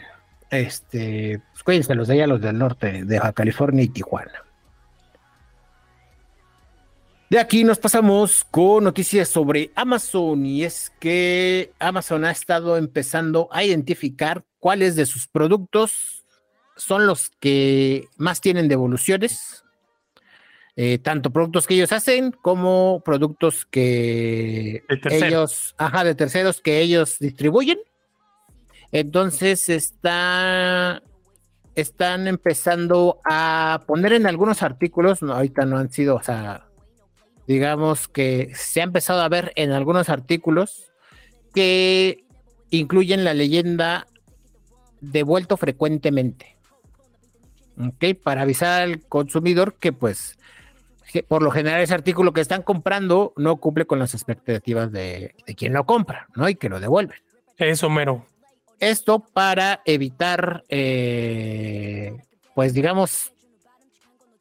este, pues cuídense los de allá, los del norte, de Baja California y Tijuana. De aquí nos pasamos con noticias sobre Amazon y es que Amazon ha estado empezando a identificar cuáles de sus productos son los que más tienen devoluciones, eh, tanto productos que ellos hacen como productos que ellos, ajá, de terceros que ellos distribuyen. Entonces está, están empezando a poner en algunos artículos, no, ahorita no han sido, o sea, digamos que se ha empezado a ver en algunos artículos que incluyen la leyenda devuelto frecuentemente. ¿Ok? Para avisar al consumidor que pues por lo general ese artículo que están comprando no cumple con las expectativas de, de quien lo compra, ¿no? Y que lo devuelven.
Eso, mero.
Esto para evitar, eh, pues digamos,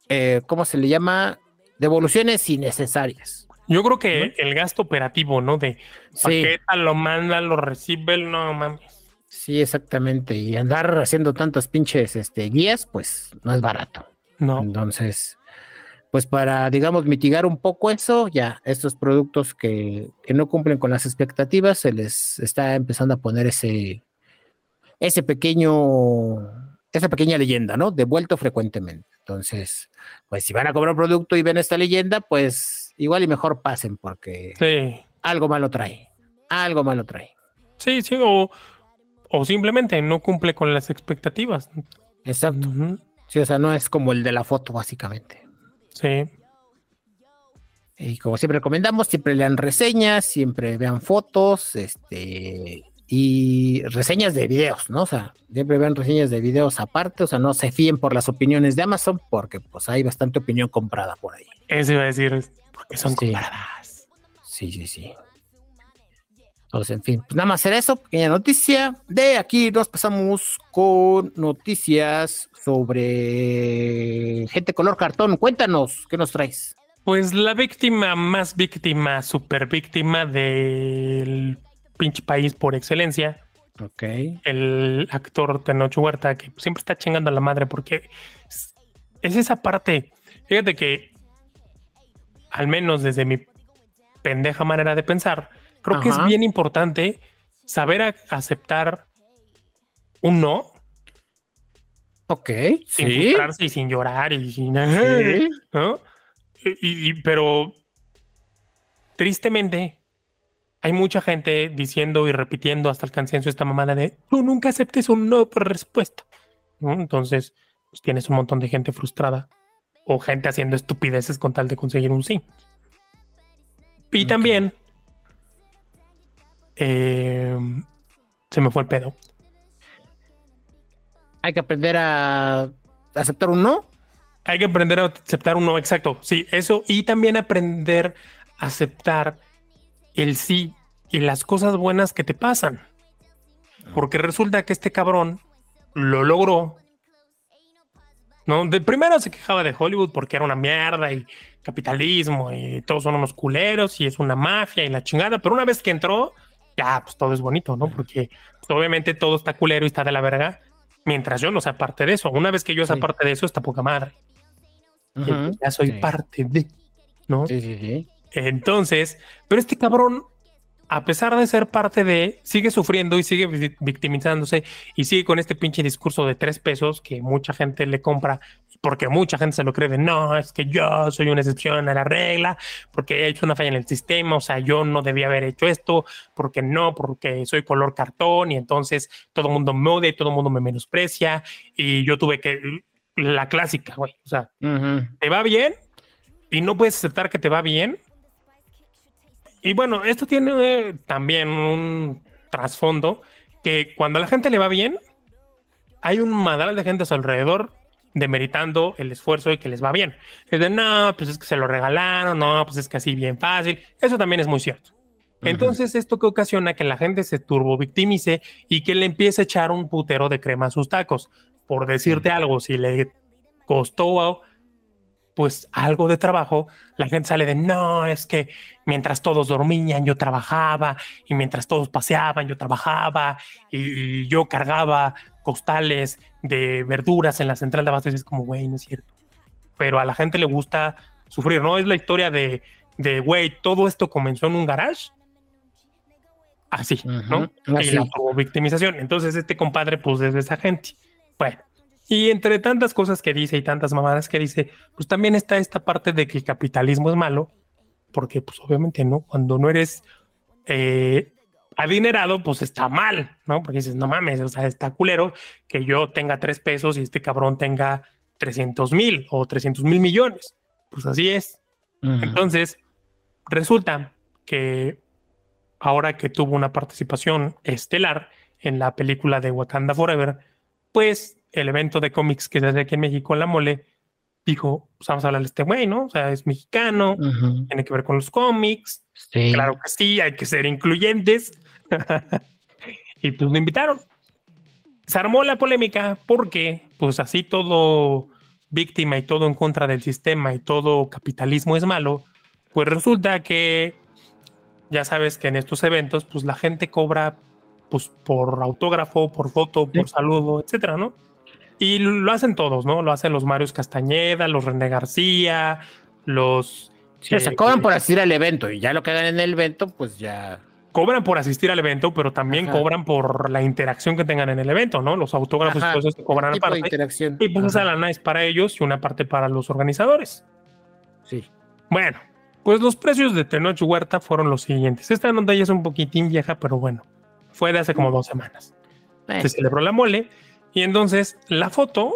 eh, ¿cómo se le llama? Devoluciones innecesarias.
Yo creo que el gasto operativo, ¿no? De paqueta, lo manda, lo recibe, no mames.
Sí, exactamente. Y andar haciendo tantas pinches este, guías, pues no es barato.
No.
Entonces, pues para, digamos, mitigar un poco eso, ya estos productos que, que, no cumplen con las expectativas, se les está empezando a poner ese, ese pequeño, esa pequeña leyenda, ¿no? Devuelto frecuentemente. Entonces, pues si van a cobrar un producto y ven esta leyenda, pues igual y mejor pasen porque algo malo trae. Algo malo trae.
Sí, sí, o, o simplemente no cumple con las expectativas.
Exacto. Sí, o sea, no es como el de la foto, básicamente.
Sí.
Y como siempre recomendamos, siempre lean reseñas, siempre vean fotos, este, y reseñas de videos, ¿no? O sea, siempre vean reseñas de videos aparte, o sea, no se fíen por las opiniones de Amazon, porque pues hay bastante opinión comprada por ahí.
Eso iba a decir, porque son compradas.
Sí, sí, sí. Entonces, en fin, pues nada más era eso, pequeña noticia. De aquí nos pasamos con noticias sobre gente color cartón. Cuéntanos, ¿qué nos traes?
Pues la víctima más víctima, super víctima del pinche país por excelencia.
Ok.
El actor Tenoch Huerta, que siempre está chingando a la madre porque es, esa parte. Fíjate que, al menos desde mi pendeja manera de pensar, creo que es bien importante saber aceptar un no
Ok.
Sin sí. y sin llorar y sin. ¿no? Y, pero tristemente hay mucha gente diciendo y repitiendo hasta el cansancio esta mamada de tú nunca aceptes un no por respuesta. Entonces, pues tienes un montón de gente frustrada o gente haciendo estupideces con tal de conseguir un sí. Y también eh, se me fue el pedo
hay que aprender a aceptar un no.
Hay que aprender a aceptar un no, exacto. Sí, eso. Y también aprender a aceptar el sí y las cosas buenas que te pasan. Porque resulta que este cabrón lo logró. ¿no? De primero se quejaba de Hollywood porque era una mierda y capitalismo y todos son unos culeros y es una mafia y la chingada. Pero una vez que entró, ya, pues todo es bonito, ¿no? Porque pues, obviamente todo está culero y está de la verga mientras yo no sea parte de eso. Una vez que yo sea parte de eso, está poca madre. ya soy parte de, ¿no?
Sí, sí, sí.
Entonces, pero este cabrón a pesar de ser parte de, sigue sufriendo y sigue victimizándose y sigue con este pinche discurso de tres pesos que mucha gente le compra porque mucha gente se lo cree de no, es que yo soy una excepción a la regla, porque he hecho una falla en el sistema, o sea, yo no debía haber hecho esto, porque no, porque soy color cartón y entonces todo el mundo me odia y todo el mundo me menosprecia y yo tuve que, la clásica, güey, o sea, te va bien y no puedes aceptar que te va bien y bueno, esto tiene eh, también un trasfondo que cuando a la gente le va bien, hay un madral de gente a su alrededor demeritando el esfuerzo y que les va bien. Es de, no, pues es que se lo regalaron, no, pues es que así bien fácil. Eso también es muy cierto. Entonces, esto que ocasiona que la gente se turbo victimice y que le empiece a echar un putero de crema a sus tacos. Por decirte algo, si le costó pues algo de trabajo, la gente sale de, no, es que mientras todos dormían, yo trabajaba, y mientras todos paseaban, yo trabajaba, y, yo cargaba costales de verduras en la central de abastos, es como, güey, no es cierto. Pero a la gente le gusta sufrir, ¿no? Es la historia de, de güey, todo esto comenzó en un garage. Así, ¿no? Y la victimización. Entonces, este compadre, pues, es de esa gente. Bueno, y entre tantas cosas que dice y tantas mamadas que dice, pues también está esta parte de que el capitalismo es malo, porque pues obviamente no, cuando no eres eh, adinerado, pues está mal, ¿no? Porque dices, no mames, o sea, está culero que yo tenga tres pesos y este cabrón tenga 300 mil o 300 mil millones. Pues así es. Entonces, resulta que ahora que tuvo una participación estelar en la película de Wakanda Forever, pues el evento de cómics que se hace aquí en México, La Mole, dijo, pues vamos a hablar de este güey, ¿no? O sea, es mexicano, tiene que ver con los cómics. Claro que sí, hay que ser incluyentes. [laughs] y pues lo invitaron. Se armó la polémica porque, pues así todo víctima y todo en contra del sistema y todo capitalismo es malo, Pues resulta que ya sabes que en estos eventos, pues la gente cobra pues por autógrafo, por foto, por saludo, etcétera, ¿no? Y lo hacen todos, ¿no? Lo hacen los Marios Castañeda, los René García, los.
Sí, se cobran por asistir al evento y ya lo que hagan en el evento, pues ya.
Cobran por asistir al evento, pero también cobran por la interacción que tengan en el evento, ¿no? Los autógrafos y cosas que cobran aparte.
interacción.
Y pues esa lana es para ellos y una parte para los organizadores.
Sí.
Bueno, pues los precios de Tenoch Huerta fueron los siguientes. Esta nota ya es un poquitín vieja, pero bueno, fue de hace como dos semanas. Se celebró la mole y entonces la foto,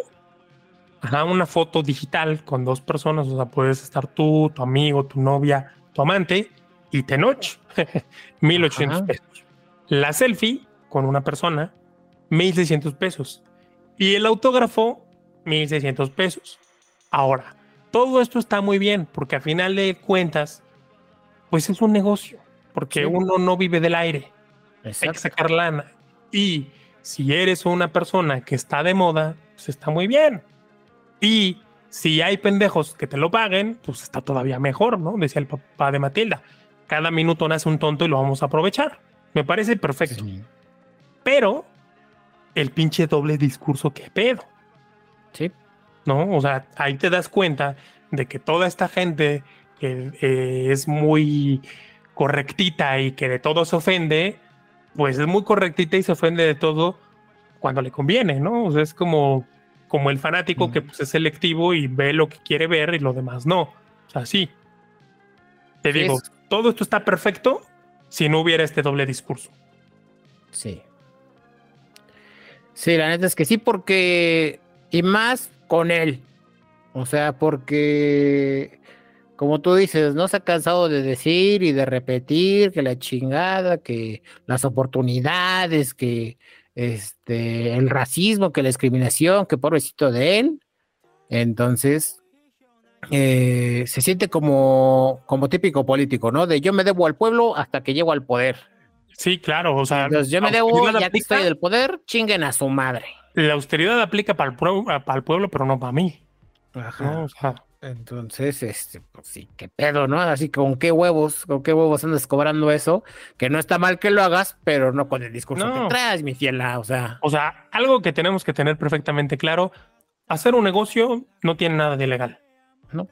una foto digital con dos personas, o sea, puedes estar tú, tu amigo, tu novia, tu amante y Tenoch, [laughs] 1800 pesos. La selfie con una persona, 1600 pesos. Y el autógrafo, 1600 pesos. Ahora, todo esto está muy bien porque a final de cuentas, pues es un negocio, porque uno no vive del aire. Hay que sacar lana. Y si eres una persona que está de moda, pues está muy bien. Y si hay pendejos que te lo paguen, pues está todavía mejor, ¿no? Decía el papá de Matilda. Cada minuto nace un tonto y lo vamos a aprovechar. Me parece perfecto. Pero el pinche doble discurso, ¿qué pedo?
Sí.
¿no? O sea, ahí te das cuenta de que toda esta gente que eh, es muy correctita y que de todo se ofende, pues es muy correctita y se ofende de todo cuando le conviene, ¿no? O sea, es como, como el fanático que pues, es selectivo y ve lo que quiere ver y lo demás no. O sea, sí. Te digo, todo esto está perfecto si no hubiera este doble discurso.
Sí. Sí, la neta es que sí, porque. Y más con él. O sea, porque, como tú dices, no se ha cansado de decir y de repetir que la chingada, que las oportunidades, que este, el racismo, que la discriminación, que pobrecito de él. Entonces, eh, se siente como, como típico político, ¿no? De yo me debo al pueblo hasta que llego al poder.
Sí, claro, o sea.
yo me debo, ya que estoy del poder, chinguen a su madre
la austeridad aplica para el, pueblo, para el pueblo, pero no para mí.
Ajá. Entonces, este, pues sí, qué pedo, ¿no? Así con qué huevos, con qué huevos andas cobrando eso, que no está mal que lo hagas, pero no con el discurso que traes, mi fiela, o sea.
O sea, algo que tenemos que tener perfectamente claro, hacer un negocio no tiene nada de ilegal.
No.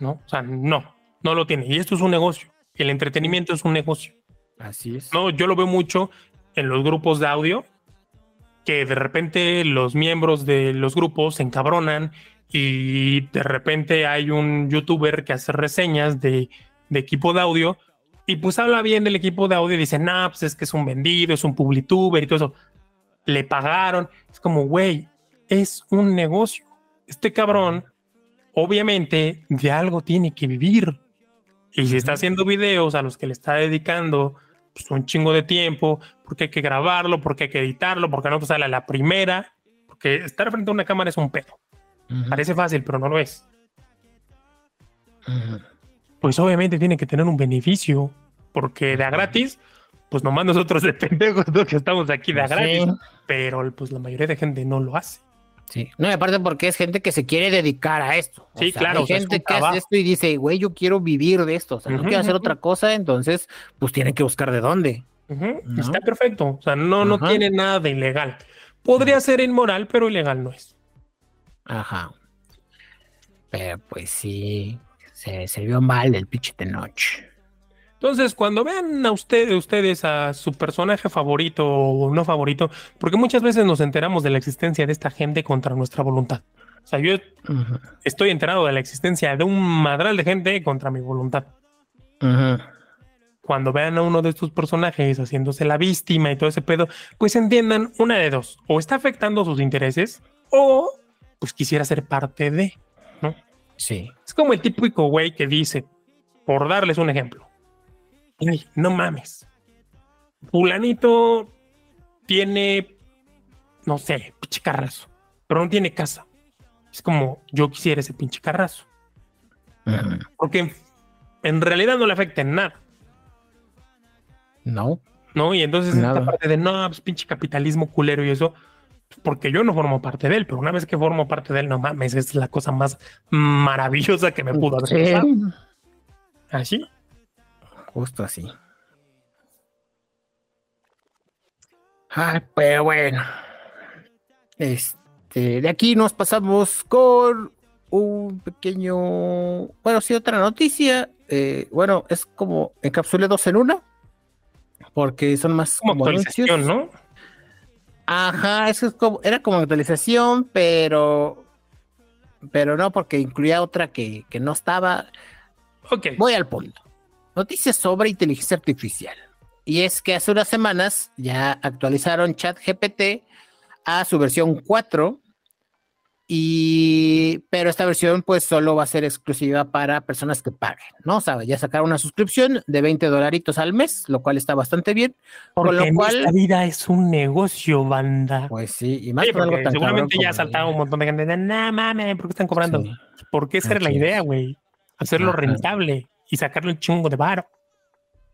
No, o sea, no, no lo tiene. Y esto es un negocio. El entretenimiento es un negocio.
Así es.
No, yo lo veo mucho en los grupos de audio que de repente los miembros de los grupos se encabronan y de repente hay un youtuber que hace reseñas de, equipo de audio y pues habla bien del equipo de audio y dice, nah, pues es que es un vendido, es un publituber y todo eso. Le pagaron. Es como, güey, es un negocio. Este cabrón, obviamente, de algo tiene que vivir. Y si está haciendo videos a los que le está dedicando pues, un chingo de tiempo, porque hay que grabarlo, porque hay que editarlo, porque no te sale a la primera, porque estar frente a una cámara es un pedo. Parece fácil, pero no lo es. Pues obviamente tiene que tener un beneficio, porque de a gratis, pues nomás nosotros de pendejos que estamos aquí de a gratis, pero pues la mayoría de gente no lo hace.
Sí, no, aparte porque es gente que se quiere dedicar a esto.
Sí, claro.
Hay gente que hace esto y dice, güey, yo quiero vivir de esto, o sea, no quiero hacer otra cosa, entonces, pues tienen que buscar de dónde.
Está perfecto, o sea, no, no tiene nada de ilegal. Podría ser inmoral, pero ilegal no es.
Ajá. Pero pues sí, se, se vio mal el pinche de noche.
Entonces, cuando vean a ustedes, ustedes a su personaje favorito o no favorito, porque muchas veces nos enteramos de la existencia de esta gente contra nuestra voluntad. O sea, yo estoy enterado de la existencia de un madral de gente contra mi voluntad. Cuando vean a uno de estos personajes haciéndose la víctima y todo ese pedo, pues entiendan una de dos. O está afectando sus intereses o pues quisiera ser parte de, ¿no?
Sí.
Es como el típico güey que dice, por darles un ejemplo, Ay, no mames. Fulanito tiene, no sé, pinche carrazo, pero no tiene casa. Es como yo quisiera ese pinche carrazo. Porque en realidad no le afecta en nada.
No.
No, y entonces esta parte de no, pues pinche capitalismo culero y eso, porque yo no formo parte de él, pero una vez que formo parte de él, no mames, es la cosa más maravillosa que me pudo haber pasado. ¿Así?
Justo así. Ay, pero bueno. Este, de aquí nos pasamos con un pequeño, bueno, sí, otra noticia. Eh, bueno, es como encapsulé dos en una, porque son más
como, actualización, ¿no?
Ajá, eso es como, era como actualización, pero, pero no, porque incluía otra que, que no estaba.
Ok.
Voy al punto. Noticias sobre inteligencia artificial. Y es que hace unas semanas ya actualizaron ChatGPT a su versión 4 y, pero esta versión pues solo va a ser exclusiva para personas que paguen, ¿no? O sea, ya sacaron una suscripción de 20 dolaritos al mes, lo cual está bastante bien.
Porque con lo cual, esta vida es un negocio, banda.
Pues sí, y más
por algo tan Seguramente ya ha saltado un montón de gente de, nah, mames, ¿por qué están cobrando? ¿Por qué esa era la idea, güey? Hacerlo rentable y sacarle un chungo de varo.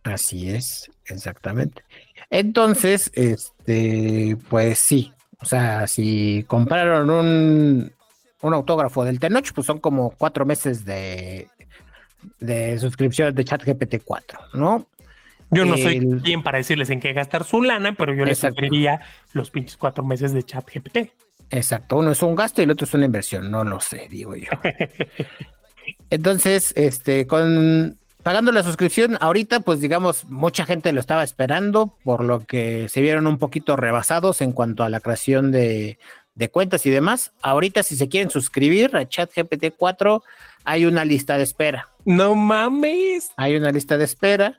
Así es, exactamente. Entonces, este, pues sí, o sea, si compraron un, un autógrafo del Tenoch, pues son como cuatro meses de, de suscripción de ChatGPT 4, ¿no?
Yo no soy quien para decirles en qué gastar su lana, pero yo les sugeriría los pinches cuatro meses de ChatGPT.
Exacto, uno es un gasto y el otro es una inversión, no lo sé, digo yo. [laughs] Entonces, este, con pagando la suscripción, ahorita, pues digamos, mucha gente lo estaba esperando, por lo que se vieron un poquito rebasados en cuanto a la creación de, cuentas y demás. Ahorita, si se quieren suscribir a ChatGPT 4, hay una lista de espera.
No mames.
Hay una lista de espera.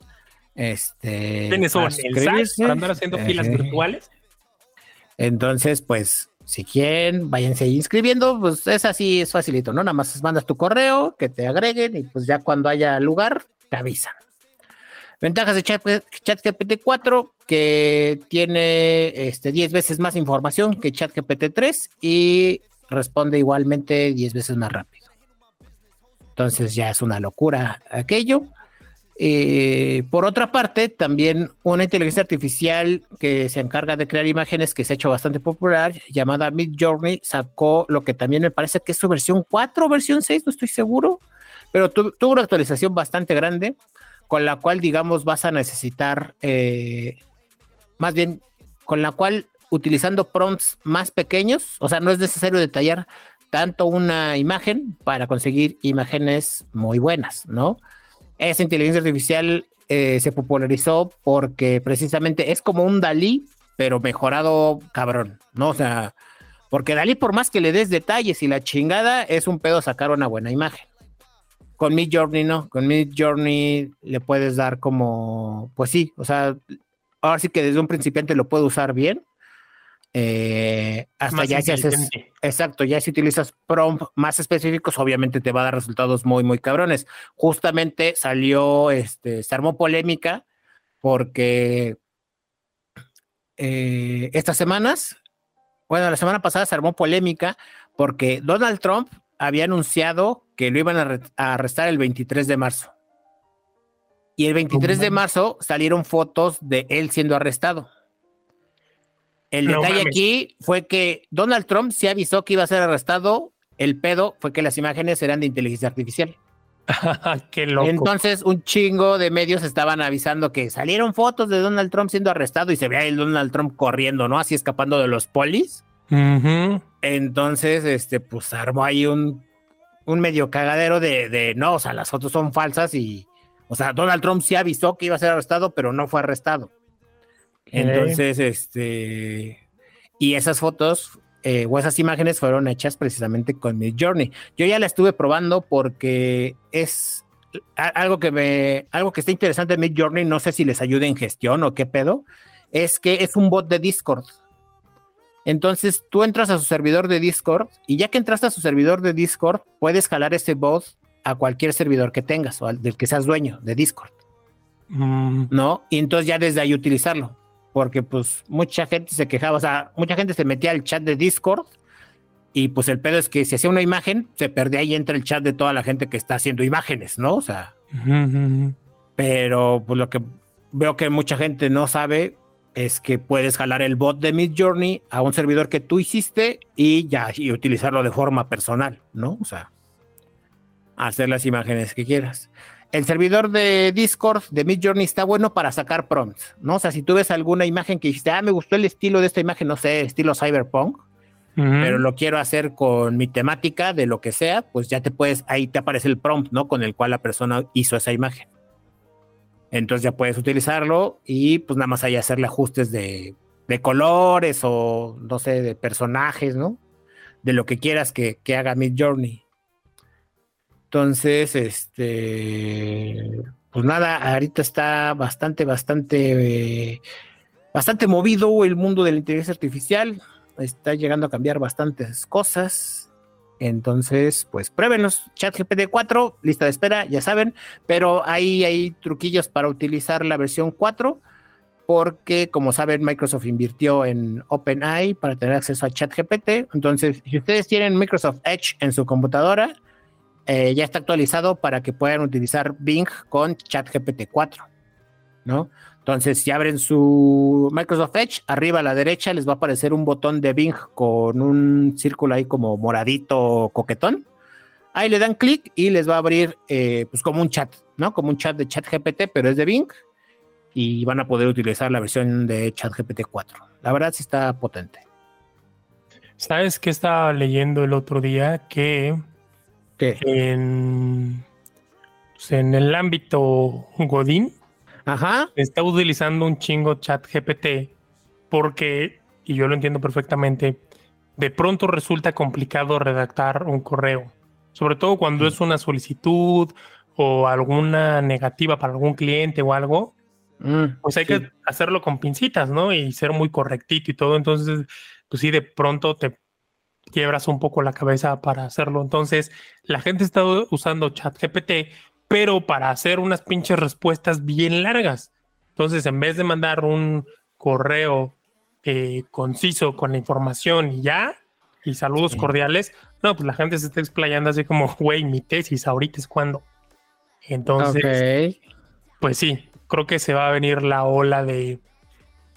Este.
¿Tienes eso para andar haciendo filas virtuales?
Entonces, pues, si quieren, váyanse inscribiendo, pues es así, es facilito, ¿no? Nada más mandas tu correo, que te agreguen y pues ya cuando haya lugar, te avisan. Ventajas de ChatGPT 4, que tiene este, 10 veces más información que ChatGPT 3 y responde igualmente 10 veces más rápido. Entonces ya es una locura aquello. Eh, por otra parte, también una inteligencia artificial que se encarga de crear imágenes que se ha hecho bastante popular, llamada Mid Journey, sacó lo que también me parece que es su versión 4 versión 6, no estoy seguro, pero tuvo una actualización bastante grande, con la cual, digamos, vas a necesitar, eh, más bien, con la cual, utilizando prompts más pequeños, o sea, no es necesario detallar tanto una imagen para conseguir imágenes muy buenas, ¿no? Esa inteligencia artificial eh, se popularizó porque precisamente es como un Dalí, pero mejorado cabrón, ¿no? O sea, porque Dalí, por más que le des detalles y la chingada, es un pedo sacar una buena imagen. Con Mid Journey no, con Mid Journey le puedes dar como, pues sí, o sea, ahora sí que desde un principiante lo puedo usar bien. Eh, hasta ya si haces, exacto, ya si utilizas prompt más específicos, obviamente te va a dar resultados muy, muy cabrones. Justamente salió, este, se armó polémica porque eh, estas semanas, bueno, la semana pasada se armó polémica porque Donald Trump había anunciado que lo iban a, arrestar el 23 de marzo. Y el 23 de marzo salieron fotos de él siendo arrestado. El detalle aquí fue que Donald Trump se avisó que iba a ser arrestado. El pedo fue que las imágenes eran de inteligencia artificial. [laughs]
Qué loco.
Entonces, un chingo de medios estaban avisando que salieron fotos de Donald Trump siendo arrestado y se veía el Donald Trump corriendo, ¿no? Así escapando de los polis. Entonces, este, pues armó ahí un un medio cagadero de, no, o sea, las fotos son falsas y, o sea, Donald Trump sí avisó que iba a ser arrestado, pero no fue arrestado. Entonces, este, y esas fotos eh, o esas imágenes fueron hechas precisamente con Mid Journey. Yo ya la estuve probando porque es algo que me, algo que está interesante en Mid Journey, no sé si les ayuda en gestión o qué pedo, es que es un bot de Discord. Entonces tú entras a su servidor de Discord y ya que entraste a su servidor de Discord, puedes jalar ese bot a cualquier servidor que tengas o al del que seas dueño de Discord. Mm. ¿No? Y entonces ya desde ahí utilizarlo. Porque pues mucha gente se quejaba, o sea, mucha gente se metía al chat de Discord y pues el pedo es que si hacía una imagen, se perdía ahí entre el chat de toda la gente que está haciendo imágenes, ¿no? O sea, pero pues lo que veo que mucha gente no sabe es que puedes jalar el bot de Mid Journey a un servidor que tú hiciste y ya, y utilizarlo de forma personal, ¿no? O sea, hacer las imágenes que quieras. el servidor de Discord de Midjourney está bueno para sacar prompts, ¿no? O sea, si tú ves alguna imagen que dijiste, ah, me gustó el estilo de esta imagen, no sé, estilo cyberpunk, pero lo quiero hacer con mi temática de lo que sea, pues ya te puedes, ahí te aparece el prompt, ¿no? Con el cual la persona hizo esa imagen. Entonces ya puedes utilizarlo y pues nada más ahí hacerle ajustes de, colores o no sé, de personajes, ¿no? De lo que quieras que, que haga Midjourney. Entonces, este, pues nada, ahorita está bastante, bastante, bastante movido el mundo de la inteligencia artificial está llegando a cambiar bastantes cosas. Entonces, pues pruébenos ChatGPT 4, lista de espera, ya saben, pero ahí hay truquillos para utilizar la versión 4, porque como saben, Microsoft invirtió en OpenAI para tener acceso a ChatGPT. Entonces, si ustedes tienen Microsoft Edge en su computadora, eh, ya está actualizado para que puedan utilizar Bing con ChatGPT 4, ¿no? Entonces, si abren su Microsoft Edge, arriba a la derecha les va a aparecer un botón de Bing con un círculo ahí como moradito coquetón. Ahí le dan clic y les va a abrir eh, pues como un chat, ¿no? Como un chat de chat GPT, pero es de Bing y van a poder utilizar la versión de chat GPT 4. La verdad sí está potente.
¿Sabes qué estaba leyendo el otro día? Que En, pues, en el ámbito Godín,
Ajá.
Está utilizando un chingo chat GPT porque, y yo lo entiendo perfectamente, de pronto resulta complicado redactar un correo, sobre todo cuando es una solicitud o alguna negativa para algún cliente o algo, mm, pues hay que hacerlo con pincitas, ¿no? Y ser muy correctito y todo. Entonces, pues sí, de pronto te quiebras un poco la cabeza para hacerlo. Entonces, la gente está usando ChatGPT pero para hacer unas pinches respuestas bien largas. Entonces, en vez de mandar un correo eh, conciso con la información y ya, y saludos cordiales, no, pues la gente se está explayando así como, güey, mi tesis ahorita es cuando. Entonces, pues sí, creo que se va a venir la ola de,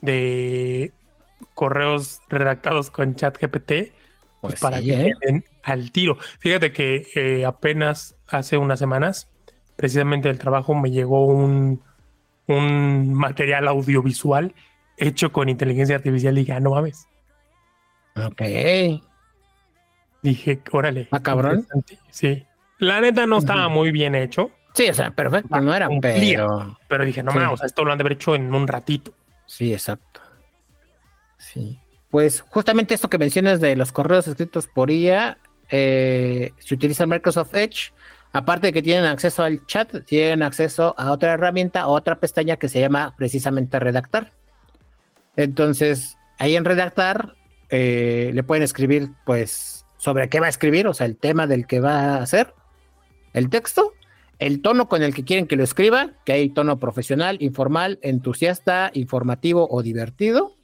de correos redactados con ChatGPT pues, pues para que ¿eh? al tiro. Fíjate que eh, apenas hace unas semanas precisamente del trabajo me llegó un, un material audiovisual hecho con inteligencia artificial y dije, ah, no mames.
Ok.
Dije, órale.
¿Ah, cabrón?
Sí. La neta no estaba muy bien hecho.
Sí, o sea, perfecto, no era un pero...
Pero dije, no mames, esto lo han de haber hecho en un ratito.
Sí, exacto. Sí. Pues justamente esto que mencionas de los correos escritos por IA, eh, se utiliza Microsoft Edge Aparte de que tienen acceso al chat, tienen acceso a otra herramienta, a otra pestaña que se llama precisamente redactar. Entonces, ahí en redactar eh, le pueden escribir, pues, sobre qué va a escribir, o sea, el tema del que va a hacer, el texto, el tono con el que quieren que lo escriba, que hay tono profesional, informal, entusiasta, informativo o divertido,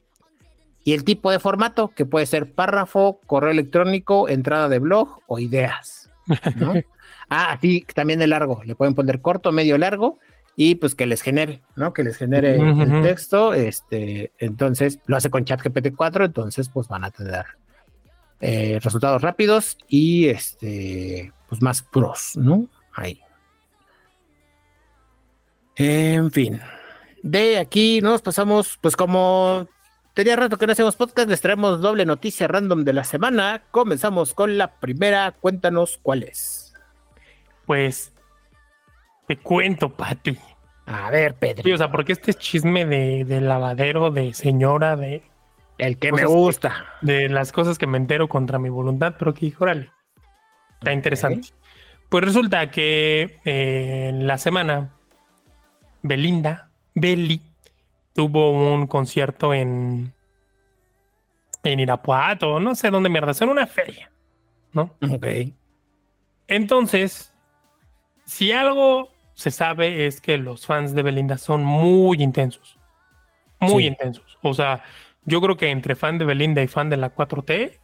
y el tipo de formato, que puede ser párrafo, correo electrónico, entrada de blog o ideas. ¿no? [laughs] Ah, sí, también el largo. Le pueden poner corto, medio, largo y pues que les genere, ¿no? Que les genere el texto. Este, entonces lo hace con ChatGPT 4, entonces pues van a tener eh, resultados rápidos y este, pues más pros, ¿no? Ahí. En fin. De aquí nos pasamos, pues como tenía rato que no hacemos podcast, les traemos doble noticia random de la semana. Comenzamos con la primera. Cuéntanos cuál es.
Pues te cuento, Pati.
A ver, Pedro.
o sea, porque este chisme de, lavadero, de señora, de.
El que me gusta.
de las cosas que me entero contra mi voluntad, pero que, órale. Está interesante. Pues resulta que eh, en la semana, Belinda, Beli, tuvo un concierto en. En Irapuato, no sé dónde mierda, en una feria, ¿no?
Ok.
Entonces, si algo se sabe es que los fans de Belinda son muy intensos. Muy intensos. O sea, yo creo que entre fan de Belinda y fan de la 4T,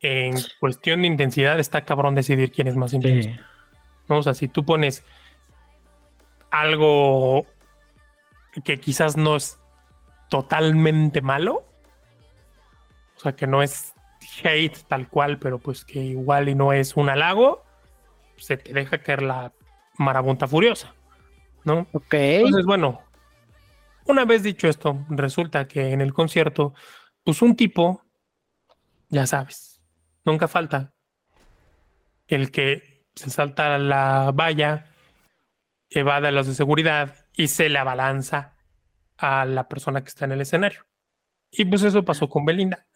en cuestión de intensidad está cabrón decidir quién es más intenso. O sea, si tú pones algo que quizás no es totalmente malo, o sea, que no es hate tal cual, pero pues que igual y no es un halago, se te deja caer la marabunta furiosa. ¿no?
Ok.
Entonces, bueno, una vez dicho esto, resulta que en el concierto, pues un tipo, ya sabes, nunca falta el que se salta la valla, evada los de seguridad y se le abalanza a la persona que está en el escenario. Y pues eso pasó con Belinda.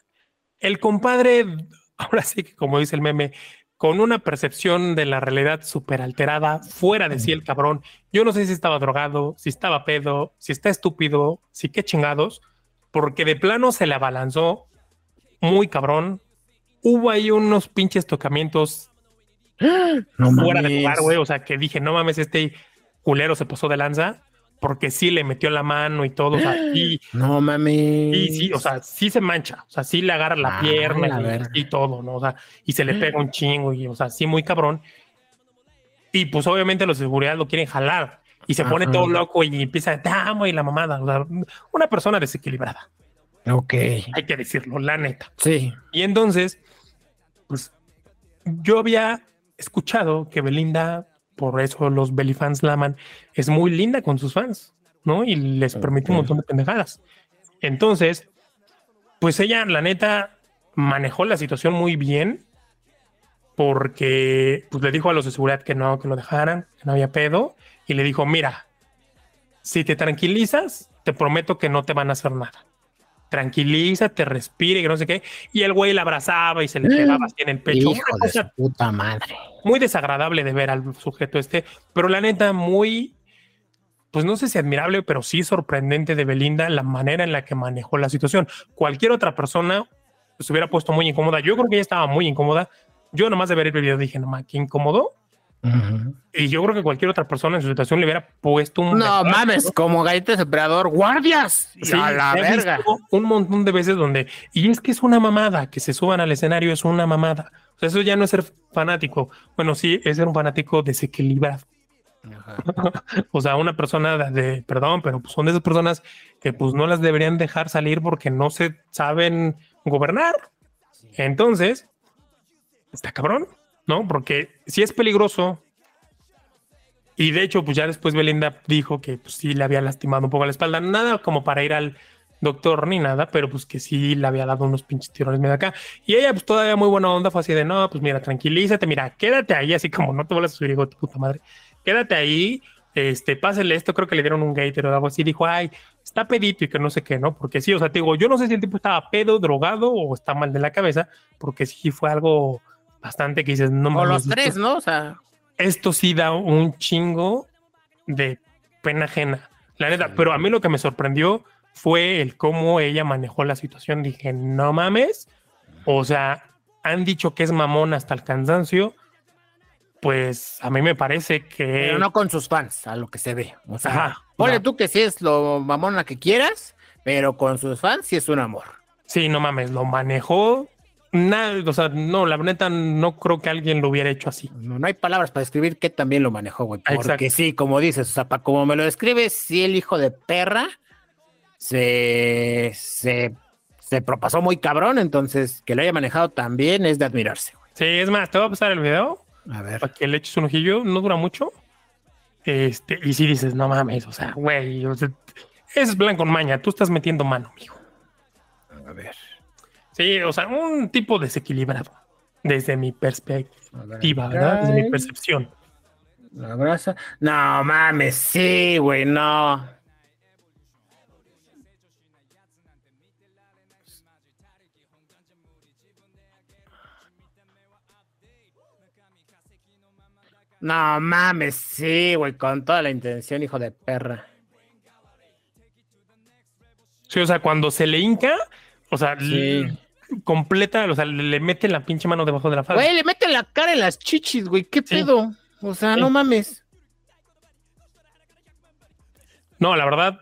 El compadre, [laughs] ahora sí que como dice el meme, con una percepción de la realidad súper alterada, fuera de sí el cabrón. Yo no sé si estaba drogado, si estaba pedo, si está estúpido, si qué chingados, porque de plano se le abalanzó muy cabrón. Hubo ahí unos pinches tocamientos
No
fuera de lugar, güey. O sea, que dije, no mames, este culero se pasó de lanza porque sí le metió la mano y todo. O sea, [gasps] y,
No mames.
y sí, o sea, sí se mancha. O sea, sí le agarra la
Ah,
pierna
la
y- todo, ¿no? O sea, y se le pega un [gasps] chingo y, o sea, sí, muy cabrón. Y pues obviamente los de seguridad lo quieren jalar y se pone todo loco y empieza, damo y la mamada. O sea, una persona desequilibrada,
Ok.
hay que decirlo, la neta.
Sí.
Y entonces, pues yo había escuchado que Belinda, por eso los Belifans la aman, es muy linda con sus fans, ¿no? Y les permite un montón de pendejadas. Entonces, pues ella, la neta, manejó la situación muy bien porque pues, le dijo a los de seguridad que no, que lo dejaran, que no había pedo, y le dijo, mira, si te tranquilizas, te prometo que no te van a hacer nada. Tranquilízate, respire, que no sé qué. Y el güey la abrazaba y se le pegaba así en el pecho.
Hijo
Una
de su
cosa
puta madre.
muy desagradable de ver al sujeto este, pero la neta muy, pues no sé si admirable, pero sí sorprendente de Belinda la manera en la que manejó la situación. Cualquier otra persona se hubiera puesto muy incómoda. Yo creo que ella estaba muy incómoda. Yo nomás de ver el video dije, no qué incómodo. Y yo creo que cualquier otra persona en su situación le hubiera puesto un...
No mames, como galleta de emperador, guardias.
Sí,
a la verga.
visto Un montón de veces donde, y es que es una mamada, que se suban al escenario es una mamada. O sea, eso ya no es ser fanático. Bueno, sí, es ser un fanático desequilibrado. [laughs] O sea, una persona de, de- perdón, pero pues son de esas personas que pues no las deberían dejar salir porque no se saben gobernar. Entonces, está cabrón, ¿no? Porque si es peligroso. Y de hecho, pues ya después Belinda dijo que pues, sí le había lastimado un poco la espalda. Nada como para ir al doctor ni nada, pero pues que sí le había dado unos pinches tirones medio acá. Y ella, pues todavía muy buena onda, fue así de no, pues mira, tranquilízate, mira, quédate ahí, así como no te vuelvas a subir, de tu puta madre. Quédate ahí, este, pásale esto, creo que le dieron un gator o algo así. Dijo, ay, está pedito y que no sé qué, ¿no? Porque sí, o sea, te digo, yo no sé si el tipo estaba pedo, drogado o está mal de la cabeza, porque sí fue algo bastante que dices, no
O los
esto-
tres, ¿no? O sea,
esto sí da un chingo de pena ajena, la neta.
Sí.
Pero a mí lo que me sorprendió fue el cómo ella manejó la situación. Dije, no mames. O sea, han dicho que es mamón hasta el cansancio. Pues a mí me parece que.
pero no con sus fans, a lo que se ve. O sea,
Ajá,
ponle
no.
tú que sí es lo mamona que quieras, pero con sus fans sí es un amor.
Sí, no mames, lo manejó. Nada, o sea, no, la neta no creo que alguien lo hubiera hecho así.
No, no hay palabras para describir que también lo manejó, güey. Porque
Exacto.
sí, como dices, o sea, pa- como me lo describes, sí el hijo de perra se, se, se propasó muy cabrón, entonces que lo haya manejado también es de admirarse, güey.
Sí, es más, te voy a pasar el video
A ver.
para que le eches un ojillo, no dura mucho. Este, y si dices, no mames, o sea, güey, o sea, es blanco en maña, tú estás metiendo mano, mijo.
A ver.
Sí, o sea, un tipo desequilibrado, desde mi perspectiva, ¿verdad? Desde mi percepción.
La brasa. No mames, sí, güey, no. No mames, sí, güey, con toda la intención, hijo de perra.
Sí, o sea, cuando se le hinca, o sea,
Sí.
Completa, o sea, le, le mete la pinche mano debajo de la falda.
Güey, le mete la cara en las chichis, güey, ¿qué
Sí.
pedo? O sea,
Sí.
no mames.
No, la verdad,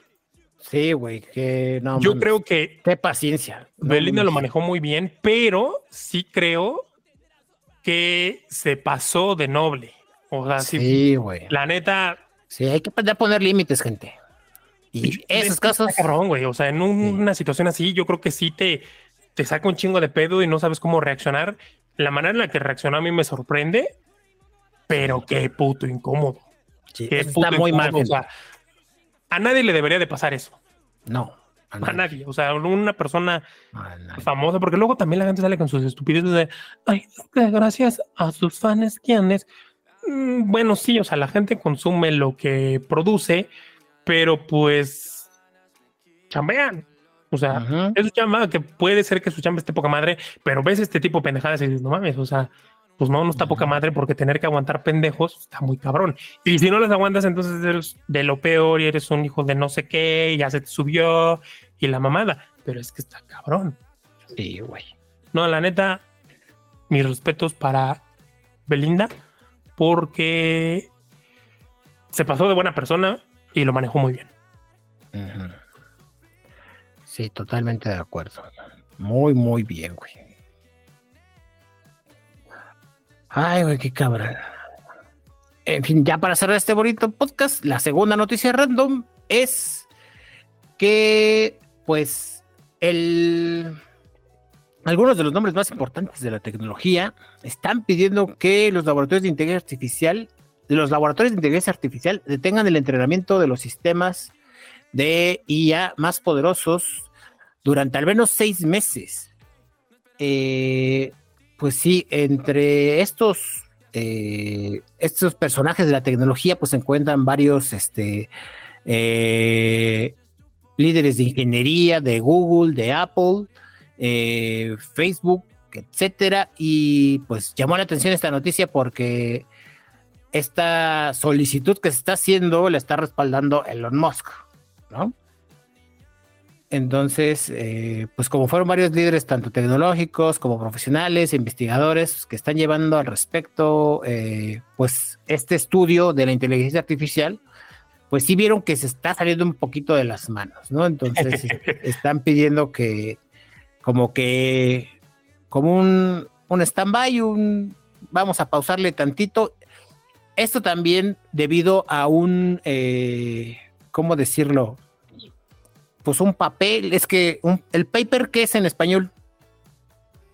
Sí, güey, que no
yo
mames.
creo que
Qué paciencia. No
Belinda lo manejó muy bien, pero sí creo que se pasó de noble. O sea, sí,
Sí, güey.
la neta,
Sí, hay que aprender a poner límites, gente. Y esos casos.
cabrón, güey. O sea, en un- una situación así, yo creo que sí te, te saca un chingo de pedo y no sabes cómo reaccionar. La manera en la que reaccionó a mí me sorprende, pero qué puto incómodo.
Sí, eso
puto
está muy mal.
todo, o sea, a nadie le debería de pasar eso.
No. a
A nadie. O sea, una persona famosa, porque luego también la gente sale con sus estupideces de, ay, gracias a sus fans, ¿quiénes? Mm, Bueno, sí, o sea, la gente consume lo que produce, pero pues chambean. O sea, es su chamba, que puede ser que su chamba esté poca madre, pero ves este tipo de pendejadas y dices, no mames, o sea, pues no, no está poca madre porque tener que aguantar pendejos está muy cabrón. Y si no les aguantas, entonces eres de lo peor y eres un hijo de no sé qué, y ya se te subió y la mamada. Pero es que está cabrón.
Sí, güey.
No, la neta, mis respetos para Belinda, porque se pasó de buena persona y lo manejó muy bien.
Ujú. Sí, totalmente de acuerdo. Muy, muy bien, güey. Ay, güey, qué cabrón. En fin, ya para cerrar este bonito podcast, la segunda noticia random es que, pues, el... Algunos de los nombres más importantes de la tecnología están pidiendo que los laboratorios de inteligencia artificial, los laboratorios de inteligencia artificial detengan el entrenamiento de los sistemas de IA más poderosos durante al menos seis meses. Eh, pues sí, entre estos, eh, estos personajes de la tecnología, pues se encuentran varios este, eh, líderes de ingeniería de Google, de Apple, Facebook, etcétera. Y pues llamó la atención esta noticia porque esta solicitud que se está haciendo la está respaldando Elon Musk. ¿no? Entonces, eh, pues como fueron varios líderes, tanto tecnológicos como profesionales, investigadores, que están llevando al respecto, eh, pues este estudio de la inteligencia artificial, pues sí vieron que se está saliendo un poquito de las manos, ¿no? Entonces, [laughs] están pidiendo que, como que, como un, un stand-by, un, vamos a pausarle tantito. Esto también debido a un, eh, ¿cómo decirlo? Pues un papel, es que un- el paper que es en español,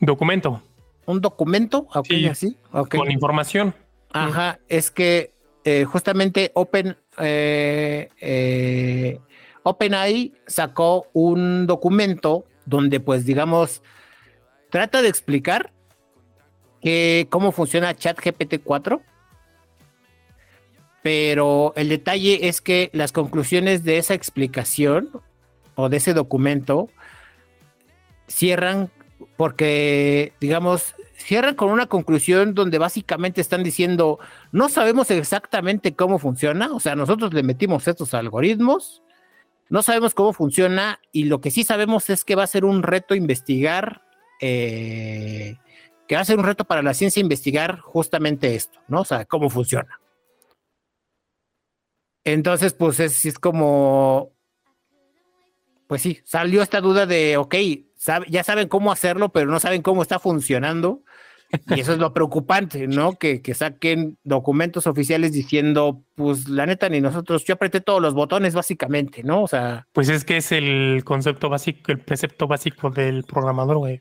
Documento
un documento,
Sí,
así,
con información.
Ajá, es que eh, justamente Open eh, eh, OpenAI sacó un documento donde, pues, digamos, trata de explicar que cómo funciona ChatGPT 4. Pero el detalle es que las conclusiones de esa explicación o de ese documento cierran porque, digamos, cierran con una conclusión donde básicamente están diciendo, no sabemos exactamente cómo funciona, o sea, nosotros le metimos estos algoritmos, no sabemos cómo funciona y lo que sí sabemos es que va a ser un reto investigar, eh, que va a ser un reto para la ciencia investigar justamente esto, ¿no? O sea, cómo funciona. Entonces, pues es, es como, pues sí, salió esta duda de, ok, sabe- ya saben cómo hacerlo, pero no saben cómo está funcionando. Y eso es lo preocupante, ¿no? Que, que saquen documentos oficiales diciendo, pues la neta, ni nosotros, yo apreté todos los botones básicamente, ¿no? O sea,
Pues es que es el concepto básico, el precepto básico del programador, güey.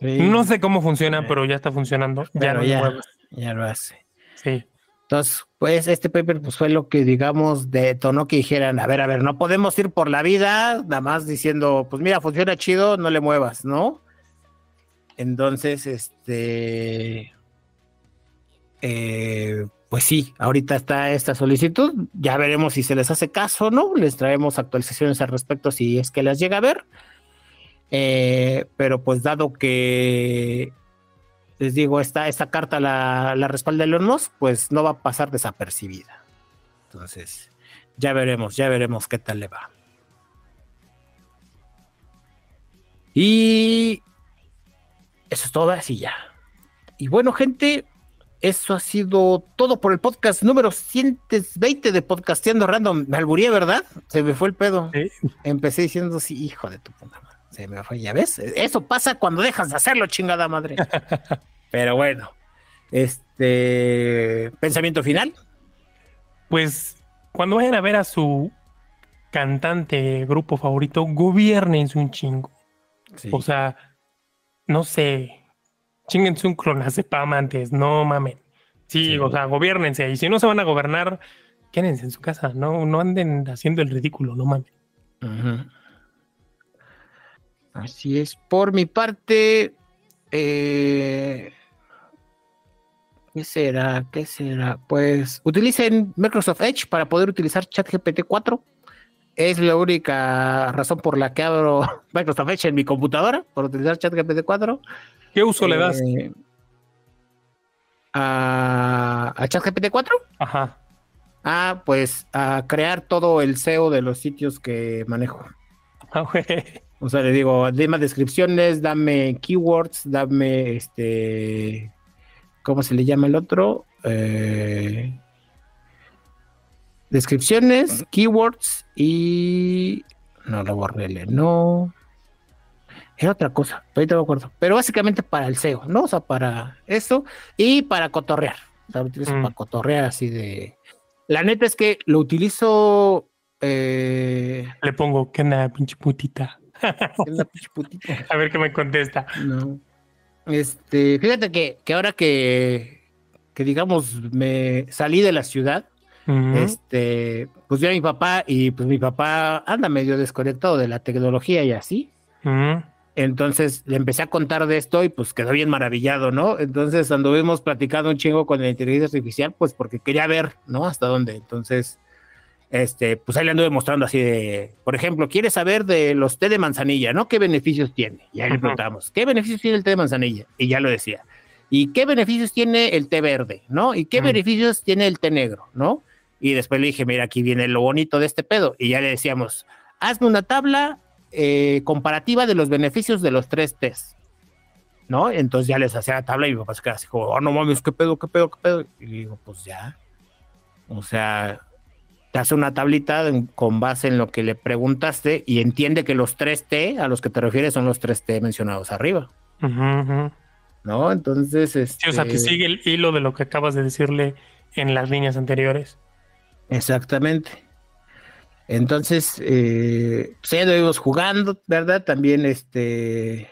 No sé cómo funciona,
Sí.
pero ya está funcionando. ya no
ya, ya lo hace.
Sí.
Entonces, pues este paper pues fue lo que digamos detonó que dijeran, a ver, a ver, no podemos ir por la vida nada más diciendo, pues mira, funciona chido, no le muevas, ¿no? Entonces, este, eh, pues sí, ahorita está esta solicitud, ya veremos si se les hace caso no, les traemos actualizaciones al respecto si es que las llega a ver, Eh, pero pues dado que les digo, esta, esta carta la, la respalda Elon Musk, pues no va a pasar desapercibida. Entonces, ya veremos, ya veremos qué tal le va. Y eso es todo, así ya. Y bueno, gente, eso ha sido todo por el podcast número 120 de Podcasteando Random. Me alburía, ¿verdad? Se me fue el pedo. Empecé diciendo, sí, hijo de tu puta madre. Se me fue, ya ves. Eso pasa cuando dejas de hacerlo, chingada madre. [laughs] Pero bueno, este pensamiento final.
Pues cuando vayan a ver a su cantante, grupo favorito, gobiernense un chingo. O sea, no sé, chinguense un clonazepam antes, no mamen. Sí,
Sí.
o sea, gobiernense. Y si no se van a gobernar, quédense en su casa, no, no anden haciendo el ridículo, no mames.
Así es. Por mi parte, eh, ¿qué será? ¿Qué será? Pues utilicen Microsoft Edge para poder utilizar ChatGPT 4. Es la única razón por la que abro [laughs] Microsoft Edge en mi computadora, por utilizar ChatGPT 4.
¿Qué uso le das?
Eh, a, a ChatGPT 4.
Ajá.
Ah, pues a crear todo el SEO de los sitios que manejo.
Ah,
o sea, le digo, dame descripciones, dame keywords, dame este. ¿Cómo se le llama el otro? Eh, descripciones, keywords y. No lo borré, no. Era otra cosa, ahorita me acuerdo. Pero básicamente para el SEO, ¿no? O sea, para eso y para cotorrear. O sea, lo utilizo mm. para cotorrear así de. La neta es que lo utilizo. Eh...
Le pongo, ¿qué nada, pinche putita? pinche putita? [laughs] A ver qué me contesta.
No. Este, fíjate que, que ahora que, que digamos me salí de la ciudad, este, pues vi a mi papá y pues mi papá anda medio desconectado de la tecnología y así. Entonces le empecé a contar de esto y pues quedó bien maravillado, ¿no? Entonces anduvimos platicando un chingo con la inteligencia artificial, pues porque quería ver, ¿no? Hasta dónde. Entonces, este, pues ahí le anduve mostrando así de, por ejemplo, quiere saber de los té de manzanilla, ¿no? ¿Qué beneficios tiene? Y ahí le preguntamos, ¿qué beneficios tiene el té de manzanilla? Y ya lo decía. ¿Y qué beneficios tiene el té verde, ¿no? ¿Y qué beneficios tiene el té negro, ¿no? Y después le dije, mira, aquí viene lo bonito de este pedo. Y ya le decíamos, hazme una tabla eh, comparativa de los beneficios de los tres test. ¿No? Entonces ya les hacía la tabla y mi papá se quedaba así como, oh, no mames, qué pedo, qué pedo, qué pedo. Y digo, pues ya. O sea, te hace una tablita con base en lo que le preguntaste y entiende que los tres T a los que te refieres son los tres T mencionados arriba. ¿No? Entonces.
o sea, que este sigue el hilo de lo que acabas de decirle en las líneas anteriores.
Exactamente. Entonces, eh, pues jugando, ¿verdad? También este.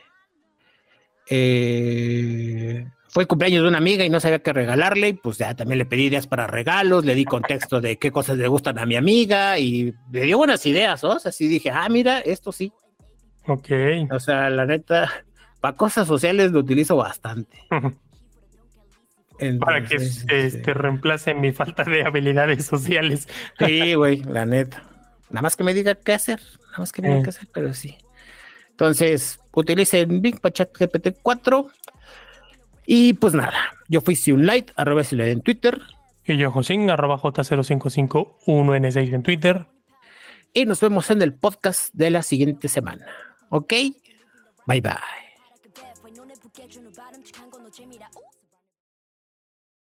Eh, fue el cumpleaños de una amiga y no sabía qué regalarle, y pues ya también le pedí ideas para regalos, le di contexto de qué cosas le gustan a mi amiga y le dio buenas ideas, ¿no? Así dije, ah, mira, esto sí.
Ok.
O sea, la neta, para cosas sociales lo utilizo bastante. [laughs]
para que este, este, reemplace mi falta de habilidades sociales.
Sí, güey, la neta. Nada más que me diga qué hacer, nada más que me diga eh. qué hacer, pero sí. Entonces, utilicen Bing para chat GPT 4. Y pues nada, yo fui Light, arroba en Twitter.
Y yo, Josín, arroba J0551N6 en Twitter.
Y nos vemos en el podcast de la siguiente semana. ¿Ok? Bye bye.